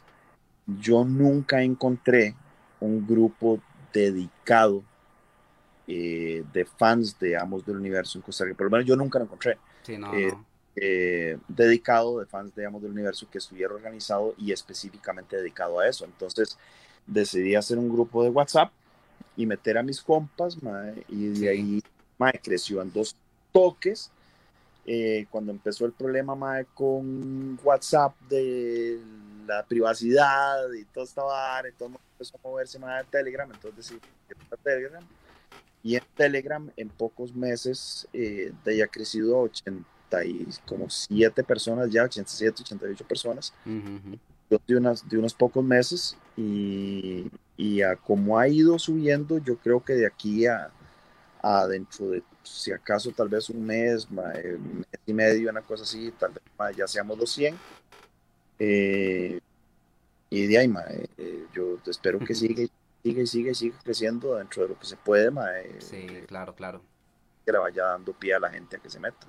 Yo nunca encontré un grupo dedicado eh, de fans de Amos del Universo en Costa Rica. Por lo menos yo nunca lo encontré. Sí, no, Eh, no. eh, dedicado de fans de Amos del Universo que estuviera organizado y específicamente dedicado a eso. Entonces decidí hacer un grupo de WhatsApp y meter a mis compas, mae, y de ahí mae, creció en dos toques. Eh, cuando empezó el problema mae, con WhatsApp de la privacidad y y todo el mundo empezó a moverse más a Telegram, entonces decidí a Telegram. Y en Telegram, en pocos meses, eh, de ha crecido a 87 personas, ya 87, 88 personas, Ujú, ujú. De, unas, de unos pocos meses. Y, y a como ha ido subiendo, yo creo que de aquí a, a dentro de, si acaso, tal vez un mes, ma, eh, un mes y medio, una cosa así, tal vez ma, ya seamos los 100. Eh, y de ahí, ma, eh, eh, yo espero que siga y siga y siga siga creciendo dentro de lo que se puede, ma, eh, Sí, claro, claro. que le vaya dando pie a la gente a que se meta.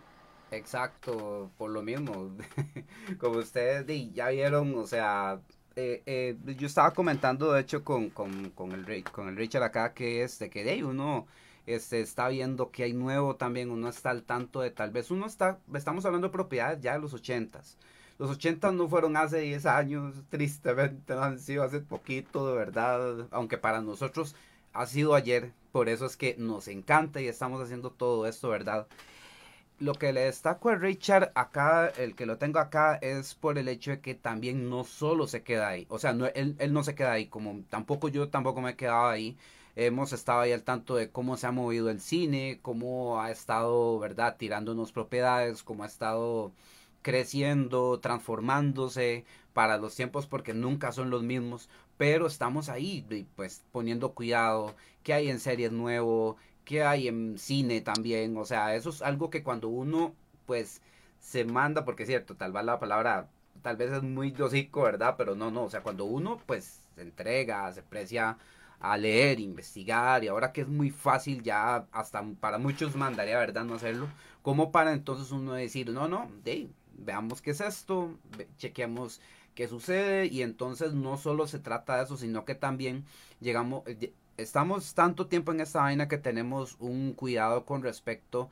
Exacto, por lo mismo. Como ustedes ya vieron, o sea, eh, eh, yo estaba comentando de hecho con, con, con el, con el Richard acá que es de que ahí uno este, está viendo que hay nuevo también, uno está al tanto de tal vez, uno está, estamos hablando de propiedades ya de los ochentas. Los ochentas no fueron hace 10 años, tristemente han sido hace poquito, de verdad, aunque para nosotros ha sido ayer, por eso es que nos encanta y estamos haciendo todo esto, ¿verdad? Lo que le destaco a Richard acá, el que lo tengo acá, es por el hecho de que también no solo se queda ahí. O sea, no, él, él no se queda ahí, como tampoco yo tampoco me he quedado ahí. Hemos estado ahí al tanto de cómo se ha movido el cine, cómo ha estado, ¿verdad?, tirándonos propiedades, cómo ha estado creciendo, transformándose para los tiempos porque nunca son los mismos, pero estamos ahí, pues poniendo cuidado, qué hay en series nuevo, qué hay en cine también, o sea, eso es algo que cuando uno pues se manda, porque es cierto, tal vez la palabra tal vez es muy dosico, ¿verdad? Pero no, no, o sea, cuando uno pues se entrega, se precia a leer, investigar, y ahora que es muy fácil ya, hasta para muchos mandaría, ¿verdad? No hacerlo, como para entonces uno decir, no, no, de, veamos qué es esto, chequeamos qué sucede, y entonces no solo se trata de eso, sino que también llegamos, lle- estamos tanto tiempo en esta vaina que tenemos un cuidado con respecto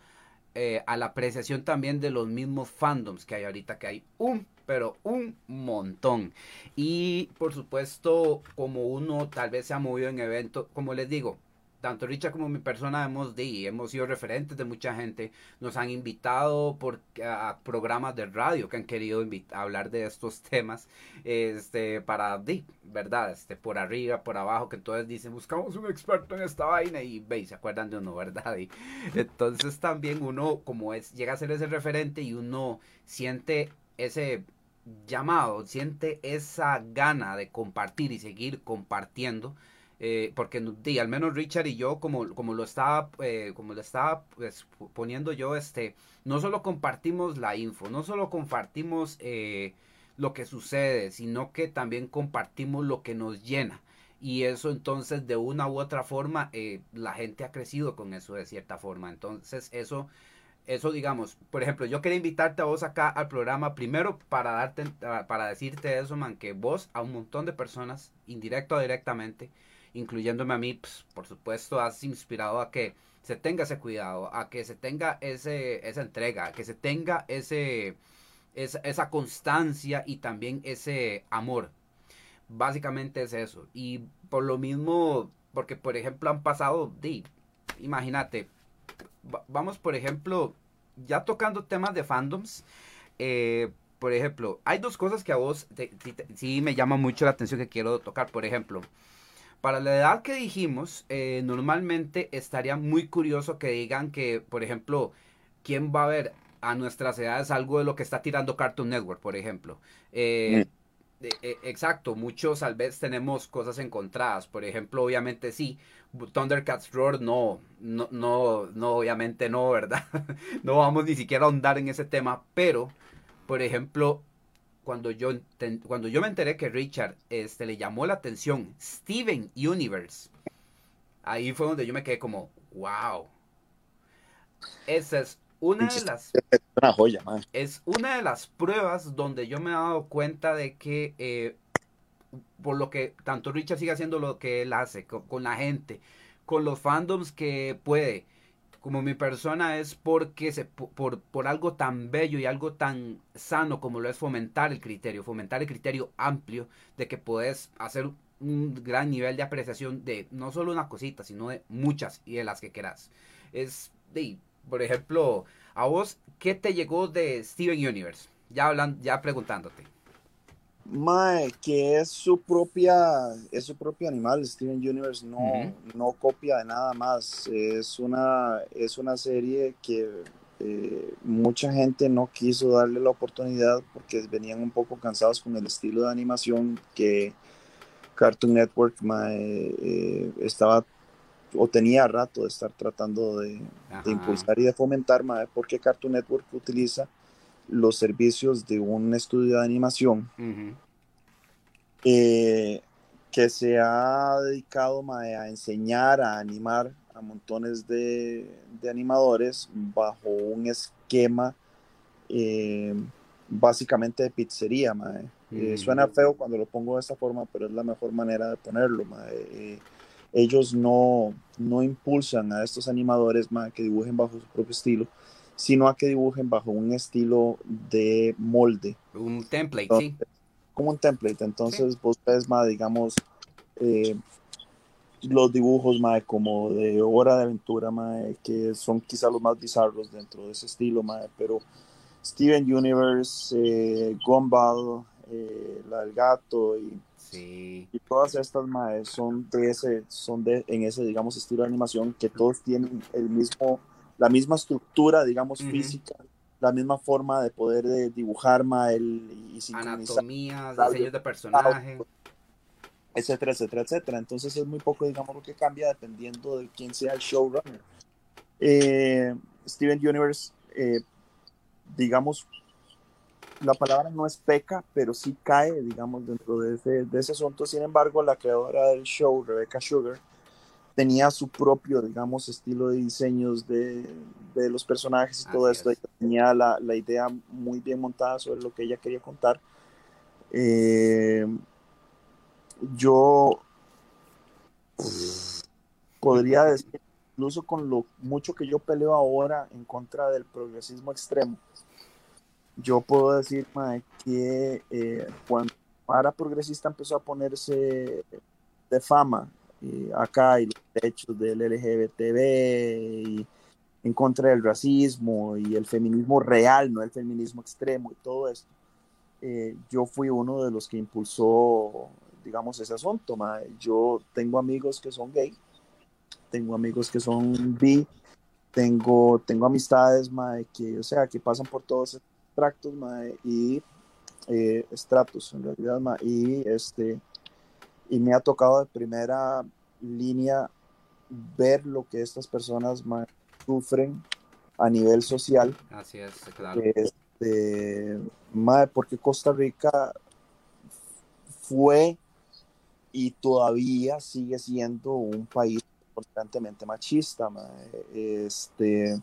eh, a la apreciación también de los mismos fandoms que hay ahorita, que hay un, pero un montón. Y por supuesto, como uno tal vez se ha movido en eventos, como les digo, tanto Richard como mi persona hemos, de, hemos sido referentes de mucha gente, nos han invitado a programas de radio que han querido hablar de estos temas, este, para, de, verdad, este, por arriba, por abajo, que entonces dicen, buscamos un experto en esta vaina y veis, se acuerdan de uno, ¿verdad? Y entonces también uno, como es, llega a ser ese referente y uno siente ese llamado, siente esa gana de compartir y seguir compartiendo. Eh, porque di, al menos Richard y yo como, como lo estaba eh, como lo estaba pues, poniendo yo este no solo compartimos la info no solo compartimos eh, lo que sucede sino que también compartimos lo que nos llena. Y eso entonces de una u otra forma eh, la gente ha crecido con eso de cierta forma. Entonces eso eso digamos, por ejemplo, yo quería invitarte a vos acá al programa primero para darte para decirte eso, man, que vos a un montón de personas, indirecto o directamente, incluyéndome a mí, pues, por supuesto, has inspirado a que se tenga ese cuidado, a que se tenga ese esa entrega, a que se tenga ese esa, constancia y también ese amor. Básicamente es eso. Y por lo mismo, porque por ejemplo han pasado, di, imagínate, va- vamos por ejemplo, ya tocando temas de fandoms, eh, por ejemplo, hay dos cosas que a vos sí me llama mucho la atención que quiero tocar. Por ejemplo, para la edad que dijimos, eh, normalmente estaría muy curioso que digan que, por ejemplo, ¿quién va a ver a nuestras edades algo de lo que está tirando Cartoon Network, por ejemplo? Eh, eh, eh, exacto, muchos tal vez tenemos cosas encontradas. Por ejemplo, obviamente sí, Thundercats Roar no, no, no, no, obviamente no, ¿verdad? no vamos ni siquiera a ahondar en ese tema, pero, por ejemplo, cuando yo, cuando yo me enteré que Richard este, le llamó la atención Steven Universe, ahí fue donde yo me quedé como, wow. Esa es una de las Es una joya, mae. es una de las pruebas donde yo me he dado cuenta de que eh, por lo que tanto Richard sigue haciendo lo que él hace co- con, la gente, con los fandoms que puede, como mi persona es porque se, po- por, por algo tan bello y algo tan sano como lo es fomentar el criterio, fomentar el criterio amplio de que puedes hacer un gran nivel de apreciación de no solo una cosita, sino de muchas y de las que quieras. Es, de, por ejemplo, a vos, ¿qué te llegó de Steven Universe? Ya hablan, ya preguntándote. Mae, que es su propia, es su propio animal. Steven Universe no, no copia de nada más. Es una, es una serie que eh, mucha gente no quiso darle la oportunidad porque venían un poco cansados con el estilo de animación que Cartoon Network mae, eh, estaba o tenía rato de estar tratando de impulsar y de fomentar, mae, porque Cartoon Network utiliza los servicios de un estudio de animación eh, que se ha dedicado mae, a enseñar, a animar a montones de, de animadores bajo un esquema eh, básicamente de pizzería. mae. Eh, Mm. suena feo cuando lo pongo de esta forma, pero es la mejor manera de ponerlo. mae. Ellos no, no impulsan a estos animadores mae, que dibujen bajo su propio estilo, sino a que dibujen bajo un estilo de molde Un template, sí. como un template. Entonces vos ves más, digamos, eh, los dibujos más como de Hora de Aventura, mae, que son quizá los más bizarros dentro de ese estilo, mae, pero Steven Universe, eh, Gumball, eh, La del Gato y, Sí. y todas estas mae, son de ese, son de en ese digamos estilo de animación que todos tienen el mismo, la misma estructura, digamos, física, la misma forma de poder de dibujar mae, el, y Claro. diseños de personaje. etcétera, etcétera, etcétera. Entonces es muy poco, digamos, lo que cambia dependiendo de quién sea el showrunner. Eh, Steven Universe, eh, digamos, la palabra no es peca, pero sí cae, digamos, dentro de ese, de ese asunto. Sin embargo, la creadora del show, Rebecca Sugar, tenía su propio, digamos, estilo de diseños de, de los personajes y todo Así esto. es. Tenía la, la idea muy bien montada sobre lo que ella quería contar. Eh, yo podría decir, incluso con lo mucho que yo peleo ahora en contra del progresismo extremo, yo puedo decir mae, que eh, cuando para progresista empezó a ponerse de fama eh, acá y los derechos del LGBTB y en contra del racismo y el feminismo real, no el feminismo extremo y todo esto, eh, yo fui uno de los que impulsó, digamos, ese asunto. mae. Yo tengo amigos que son gay, tengo amigos que son bi, tengo, tengo amistades mae, que, o sea, que pasan por todos esos tractos mae, y eh, estratos, en realidad, mae, y este y me ha tocado de primera línea ver lo que estas personas mae, sufren a nivel social Así es, claro. este, mae, porque Costa Rica fue y todavía sigue siendo un país constantemente machista. mae. Este,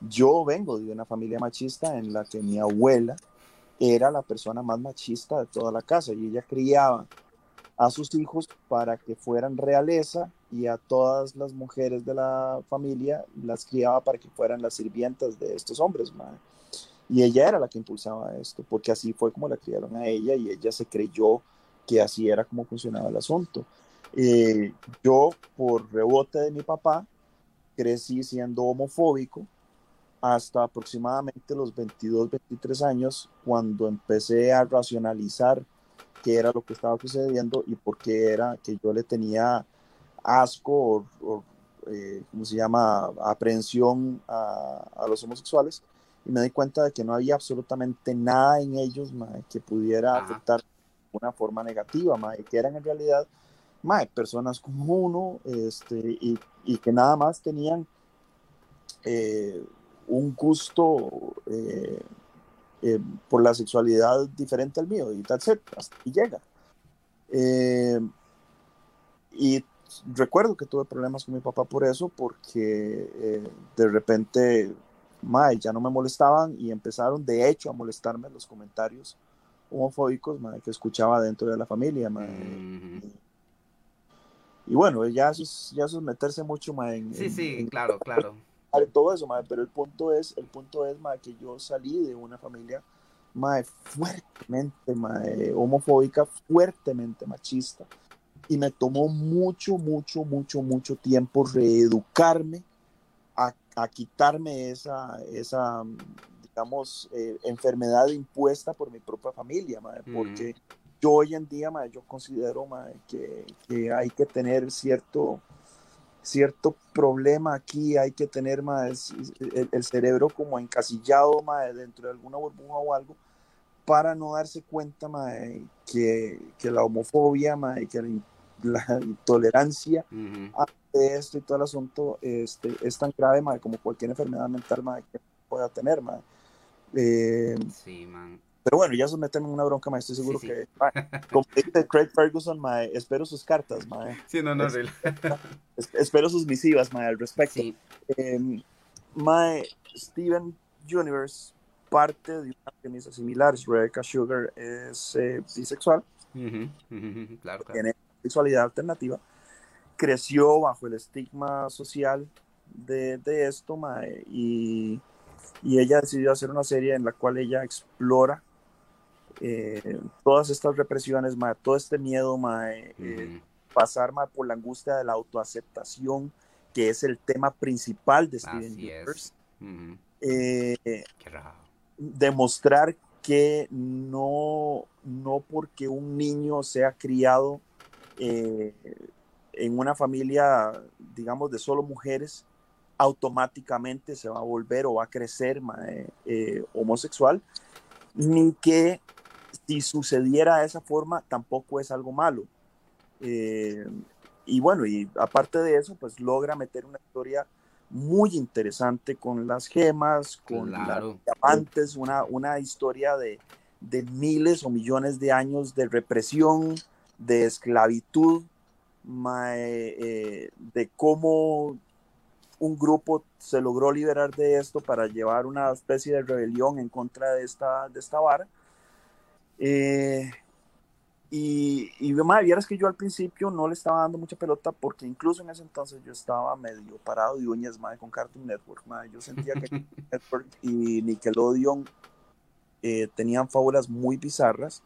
yo vengo de una familia machista en la que mi abuela era la persona más machista de toda la casa y ella criaba a sus hijos para que fueran realeza y a todas las mujeres de la familia las criaba para que fueran las sirvientas de estos hombres. mae. Y ella era la que impulsaba esto, porque así fue como la criaron a ella y ella se creyó que así era como funcionaba el asunto. Eh, yo, por rebote de mi papá, crecí siendo homofóbico hasta aproximadamente los 22, 23 años, cuando empecé a racionalizar qué era lo que estaba sucediendo y por qué era que yo le tenía asco o, o, eh, ¿cómo se llama?, aprehensión a, a los homosexuales y me di cuenta de que no había absolutamente nada en ellos mae, que pudiera Ajá. afectar de una forma negativa, mae, que eran en realidad mae, personas como uno este, y, y que nada más tenían eh, un gusto eh, eh, por la sexualidad diferente al mío y tal, y llega. Eh, y recuerdo que tuve problemas con mi papá por eso, porque eh, de repente mae, ya no me molestaban y empezaron de hecho a molestarme los comentarios homofóbicos mae, que escuchaba dentro de la familia. Mae. Ujú. Y bueno, ya eso es, ya eso es meterse mucho mae, en, Sí, en- sí, en claro, claro. Todo eso, mae, pero el punto es, el punto es mae, que yo salí de una familia mae, fuertemente mae, homofóbica, fuertemente machista. Y me tomó mucho, mucho, mucho, mucho tiempo reeducarme a, a quitarme esa, esa digamos, eh, enfermedad impuesta por mi propia familia, mae, Mm. porque yo hoy en día, mae, yo considero mae, que, que hay que tener cierto, cierto problema aquí, hay que tener más el, el cerebro como encasillado mae, dentro de alguna burbuja o algo para no darse cuenta mae, que, que la homofobia, mae, que la, in- la intolerancia de esto y todo el asunto este, es tan grave mae, como cualquier enfermedad mental mae, que pueda tener. mae. Eh, Sí, man. Pero bueno, ya eso es meterme en una bronca, mae, estoy seguro Sí, sí. que, como dice Craig Ferguson, mae, espero sus cartas, mae, Sí, no, no, Es- real. es- espero sus misivas mae, al respecto. Sí. Eh, Steven Universe parte de una premisa similar. Rebecca Sugar es eh, bisexual, Claro, claro. tiene sexualidad alternativa, creció bajo el estigma social de, de esto, mae, y, y ella decidió hacer una serie en la cual ella explora eh, todas estas represiones, mae, todo este miedo, mae, eh, pasar mae, por la angustia de la autoaceptación, que es el tema principal de Steven Universe. Eh, demostrar que no, no porque un niño sea criado en una familia, digamos, de solo mujeres, automáticamente se va a volver o va a crecer homosexual, ni que si sucediera de esa forma tampoco es algo malo. Eh, y bueno, y aparte de eso, pues logra meter una historia muy interesante con las gemas, con Claro. las diamantes, una, una historia de, de miles o millones de años de represión, de esclavitud, mae, eh, de cómo un grupo se logró liberar de esto para llevar una especie de rebelión en contra de esta, de esta vara. Eh, y, y mae, vieras que yo al principio no le estaba dando mucha pelota porque incluso en ese entonces yo estaba medio parado de uñas mae, con Cartoon Network. mae. Yo sentía que Cartoon Network y Nickelodeon eh, tenían fábulas muy bizarras,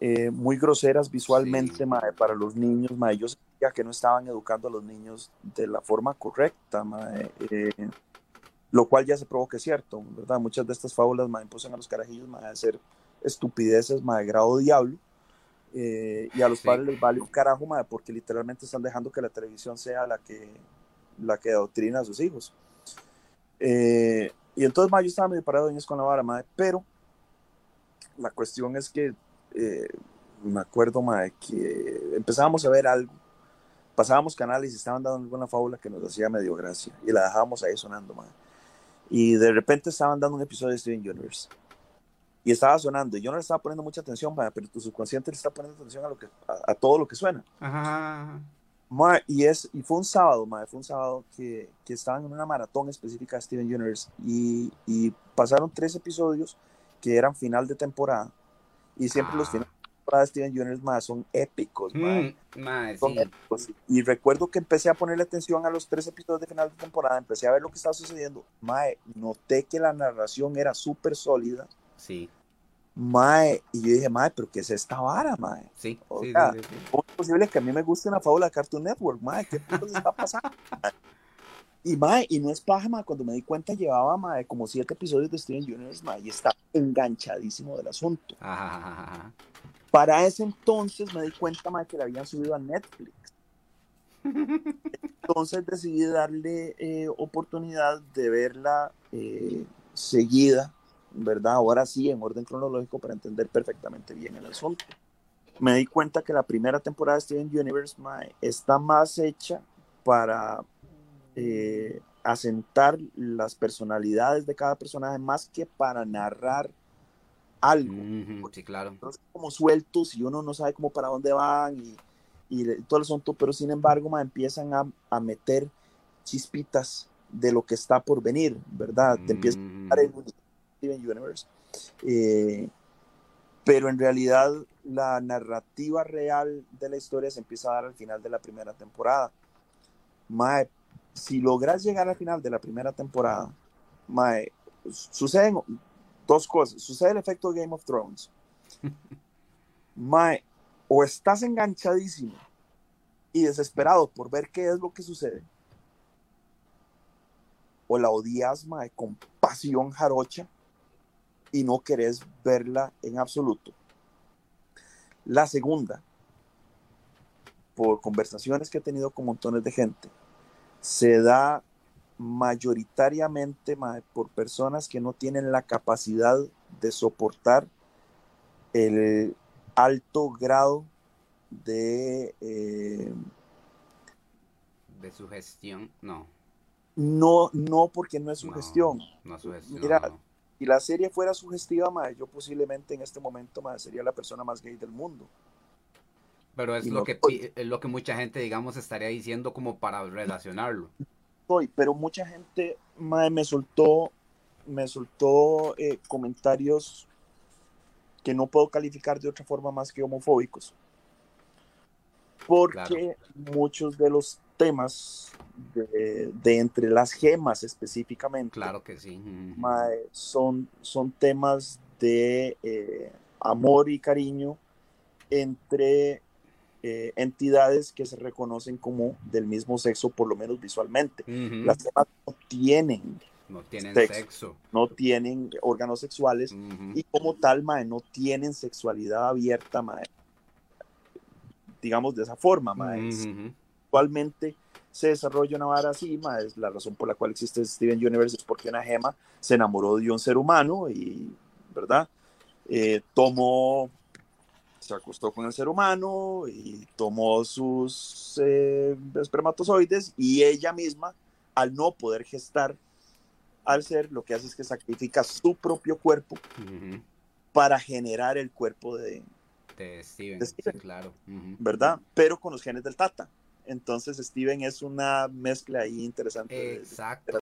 eh, muy groseras visualmente Sí. mae, para los niños. mae. Yo sentía que no estaban educando a los niños de la forma correcta, mae. Eh, lo cual ya se probó que es cierto, ¿verdad? Muchas de estas fábulas mae, impulsan a los carajillos mae, a hacer estupideces mae, de grado diablo. eh, y a los Sí. padres les vale un carajo, mae, porque literalmente están dejando que la televisión sea la que, la que adoctrina a sus hijos. Eh, y entonces, mae, yo estaba medio parado de uñas con la vara, mae, pero la cuestión es que eh, me acuerdo, mae, que empezábamos a ver algo, pasábamos canales y estaban dando alguna fábula que nos hacía medio gracia y la dejábamos ahí sonando, mae. Y de repente estaban dando un episodio de Steven Universe y estaba sonando yo no le estaba poniendo mucha atención, mae, pero tu subconsciente le está poniendo atención a, lo que, a, a todo lo que suena. Ajá. Mae, y, es, y fue un sábado, mae, fue un sábado que, que estaban en una maratón específica de Steven Universe y, y pasaron tres episodios que eran final de temporada y siempre los Ah. finales de temporada de Steven Universe mae, son épicos, Mm, son sí. épicos. Y recuerdo que empecé a ponerle atención a los tres episodios de final de temporada, empecé a ver lo que estaba sucediendo, mae, noté que la narración era súper sólida, Sí, mae, y yo dije, mae, pero ¿qué es esta vara, mae? sí, O sí, sea, sí, sí, sí. ¿Cómo es posible que a mí me guste una fábula de Cartoon Network, mae? ¿Qué putas está pasando? Y mae, y no es paja, mae, cuando me di cuenta llevaba mae, como siete episodios de Steven Universe, mae, y estaba enganchadísimo del asunto. Ajá, ajá, ajá. Para ese entonces me di cuenta, mae, que la habían subido a Netflix. Entonces decidí darle eh, oportunidad de verla eh, seguida, ¿verdad? Ahora sí, en orden cronológico para entender perfectamente bien el asunto. Me di cuenta que la primera temporada de Steven Universe mae, está más hecha para eh, asentar las personalidades de cada personaje más que para narrar algo Sí, claro. entonces como sueltos y uno no sabe cómo para dónde van y, y todo el asunto, pero sin embargo ma, empiezan a, a meter chispitas de lo que está por venir, ¿verdad? Te empieza a dar el Steven Universe. Eh, pero en realidad la narrativa real de la historia se empieza a dar al final de la primera temporada. Mae, si logras llegar al final de la primera temporada, mae, suceden dos cosas. Sucede el efecto Game of Thrones. Mae, o estás enganchadísimo y desesperado por ver qué es lo que sucede, o la odias, mae, con pasión jarocha y no querés verla en absoluto. La segunda, por conversaciones que he tenido con montones de gente, se da mayoritariamente por personas que no tienen la capacidad de soportar el alto grado de... Eh, de sugestión, no. No, no, porque no es sugestión. No, sugestión. Mira, si la serie fuera sugestiva, yo posiblemente en este momento sería la persona más gay del mundo. Pero es lo, que, es lo que mucha gente, digamos, estaría diciendo como para relacionarlo. Soy, pero mucha gente me soltó, me soltó eh, comentarios que no puedo calificar de otra forma más que homofóbicos. Porque muchos de los temas de, entre las gemas específicamente. Claro que sí. son, son temas de eh, amor y cariño entre eh, entidades que se reconocen como del mismo sexo, por lo menos visualmente. Las gemas no tienen. No tienen sexo, No tienen órganos sexuales y como tal, mae, no tienen sexualidad abierta, mae. Digamos de esa forma, mae. Actualmente se desarrolla una vara así, es la razón por la cual existe Steven Universe es porque una gema se enamoró de un ser humano y, ¿verdad? Eh, tomó, se acostó con el ser humano y tomó sus eh, espermatozoides y ella misma, al no poder gestar al ser, lo que hace es que sacrifica su propio cuerpo para generar el cuerpo de, de Steven, claro. ¿Verdad? Pero con los genes del Tata. Entonces Steven es una mezcla ahí interesante. Exacto.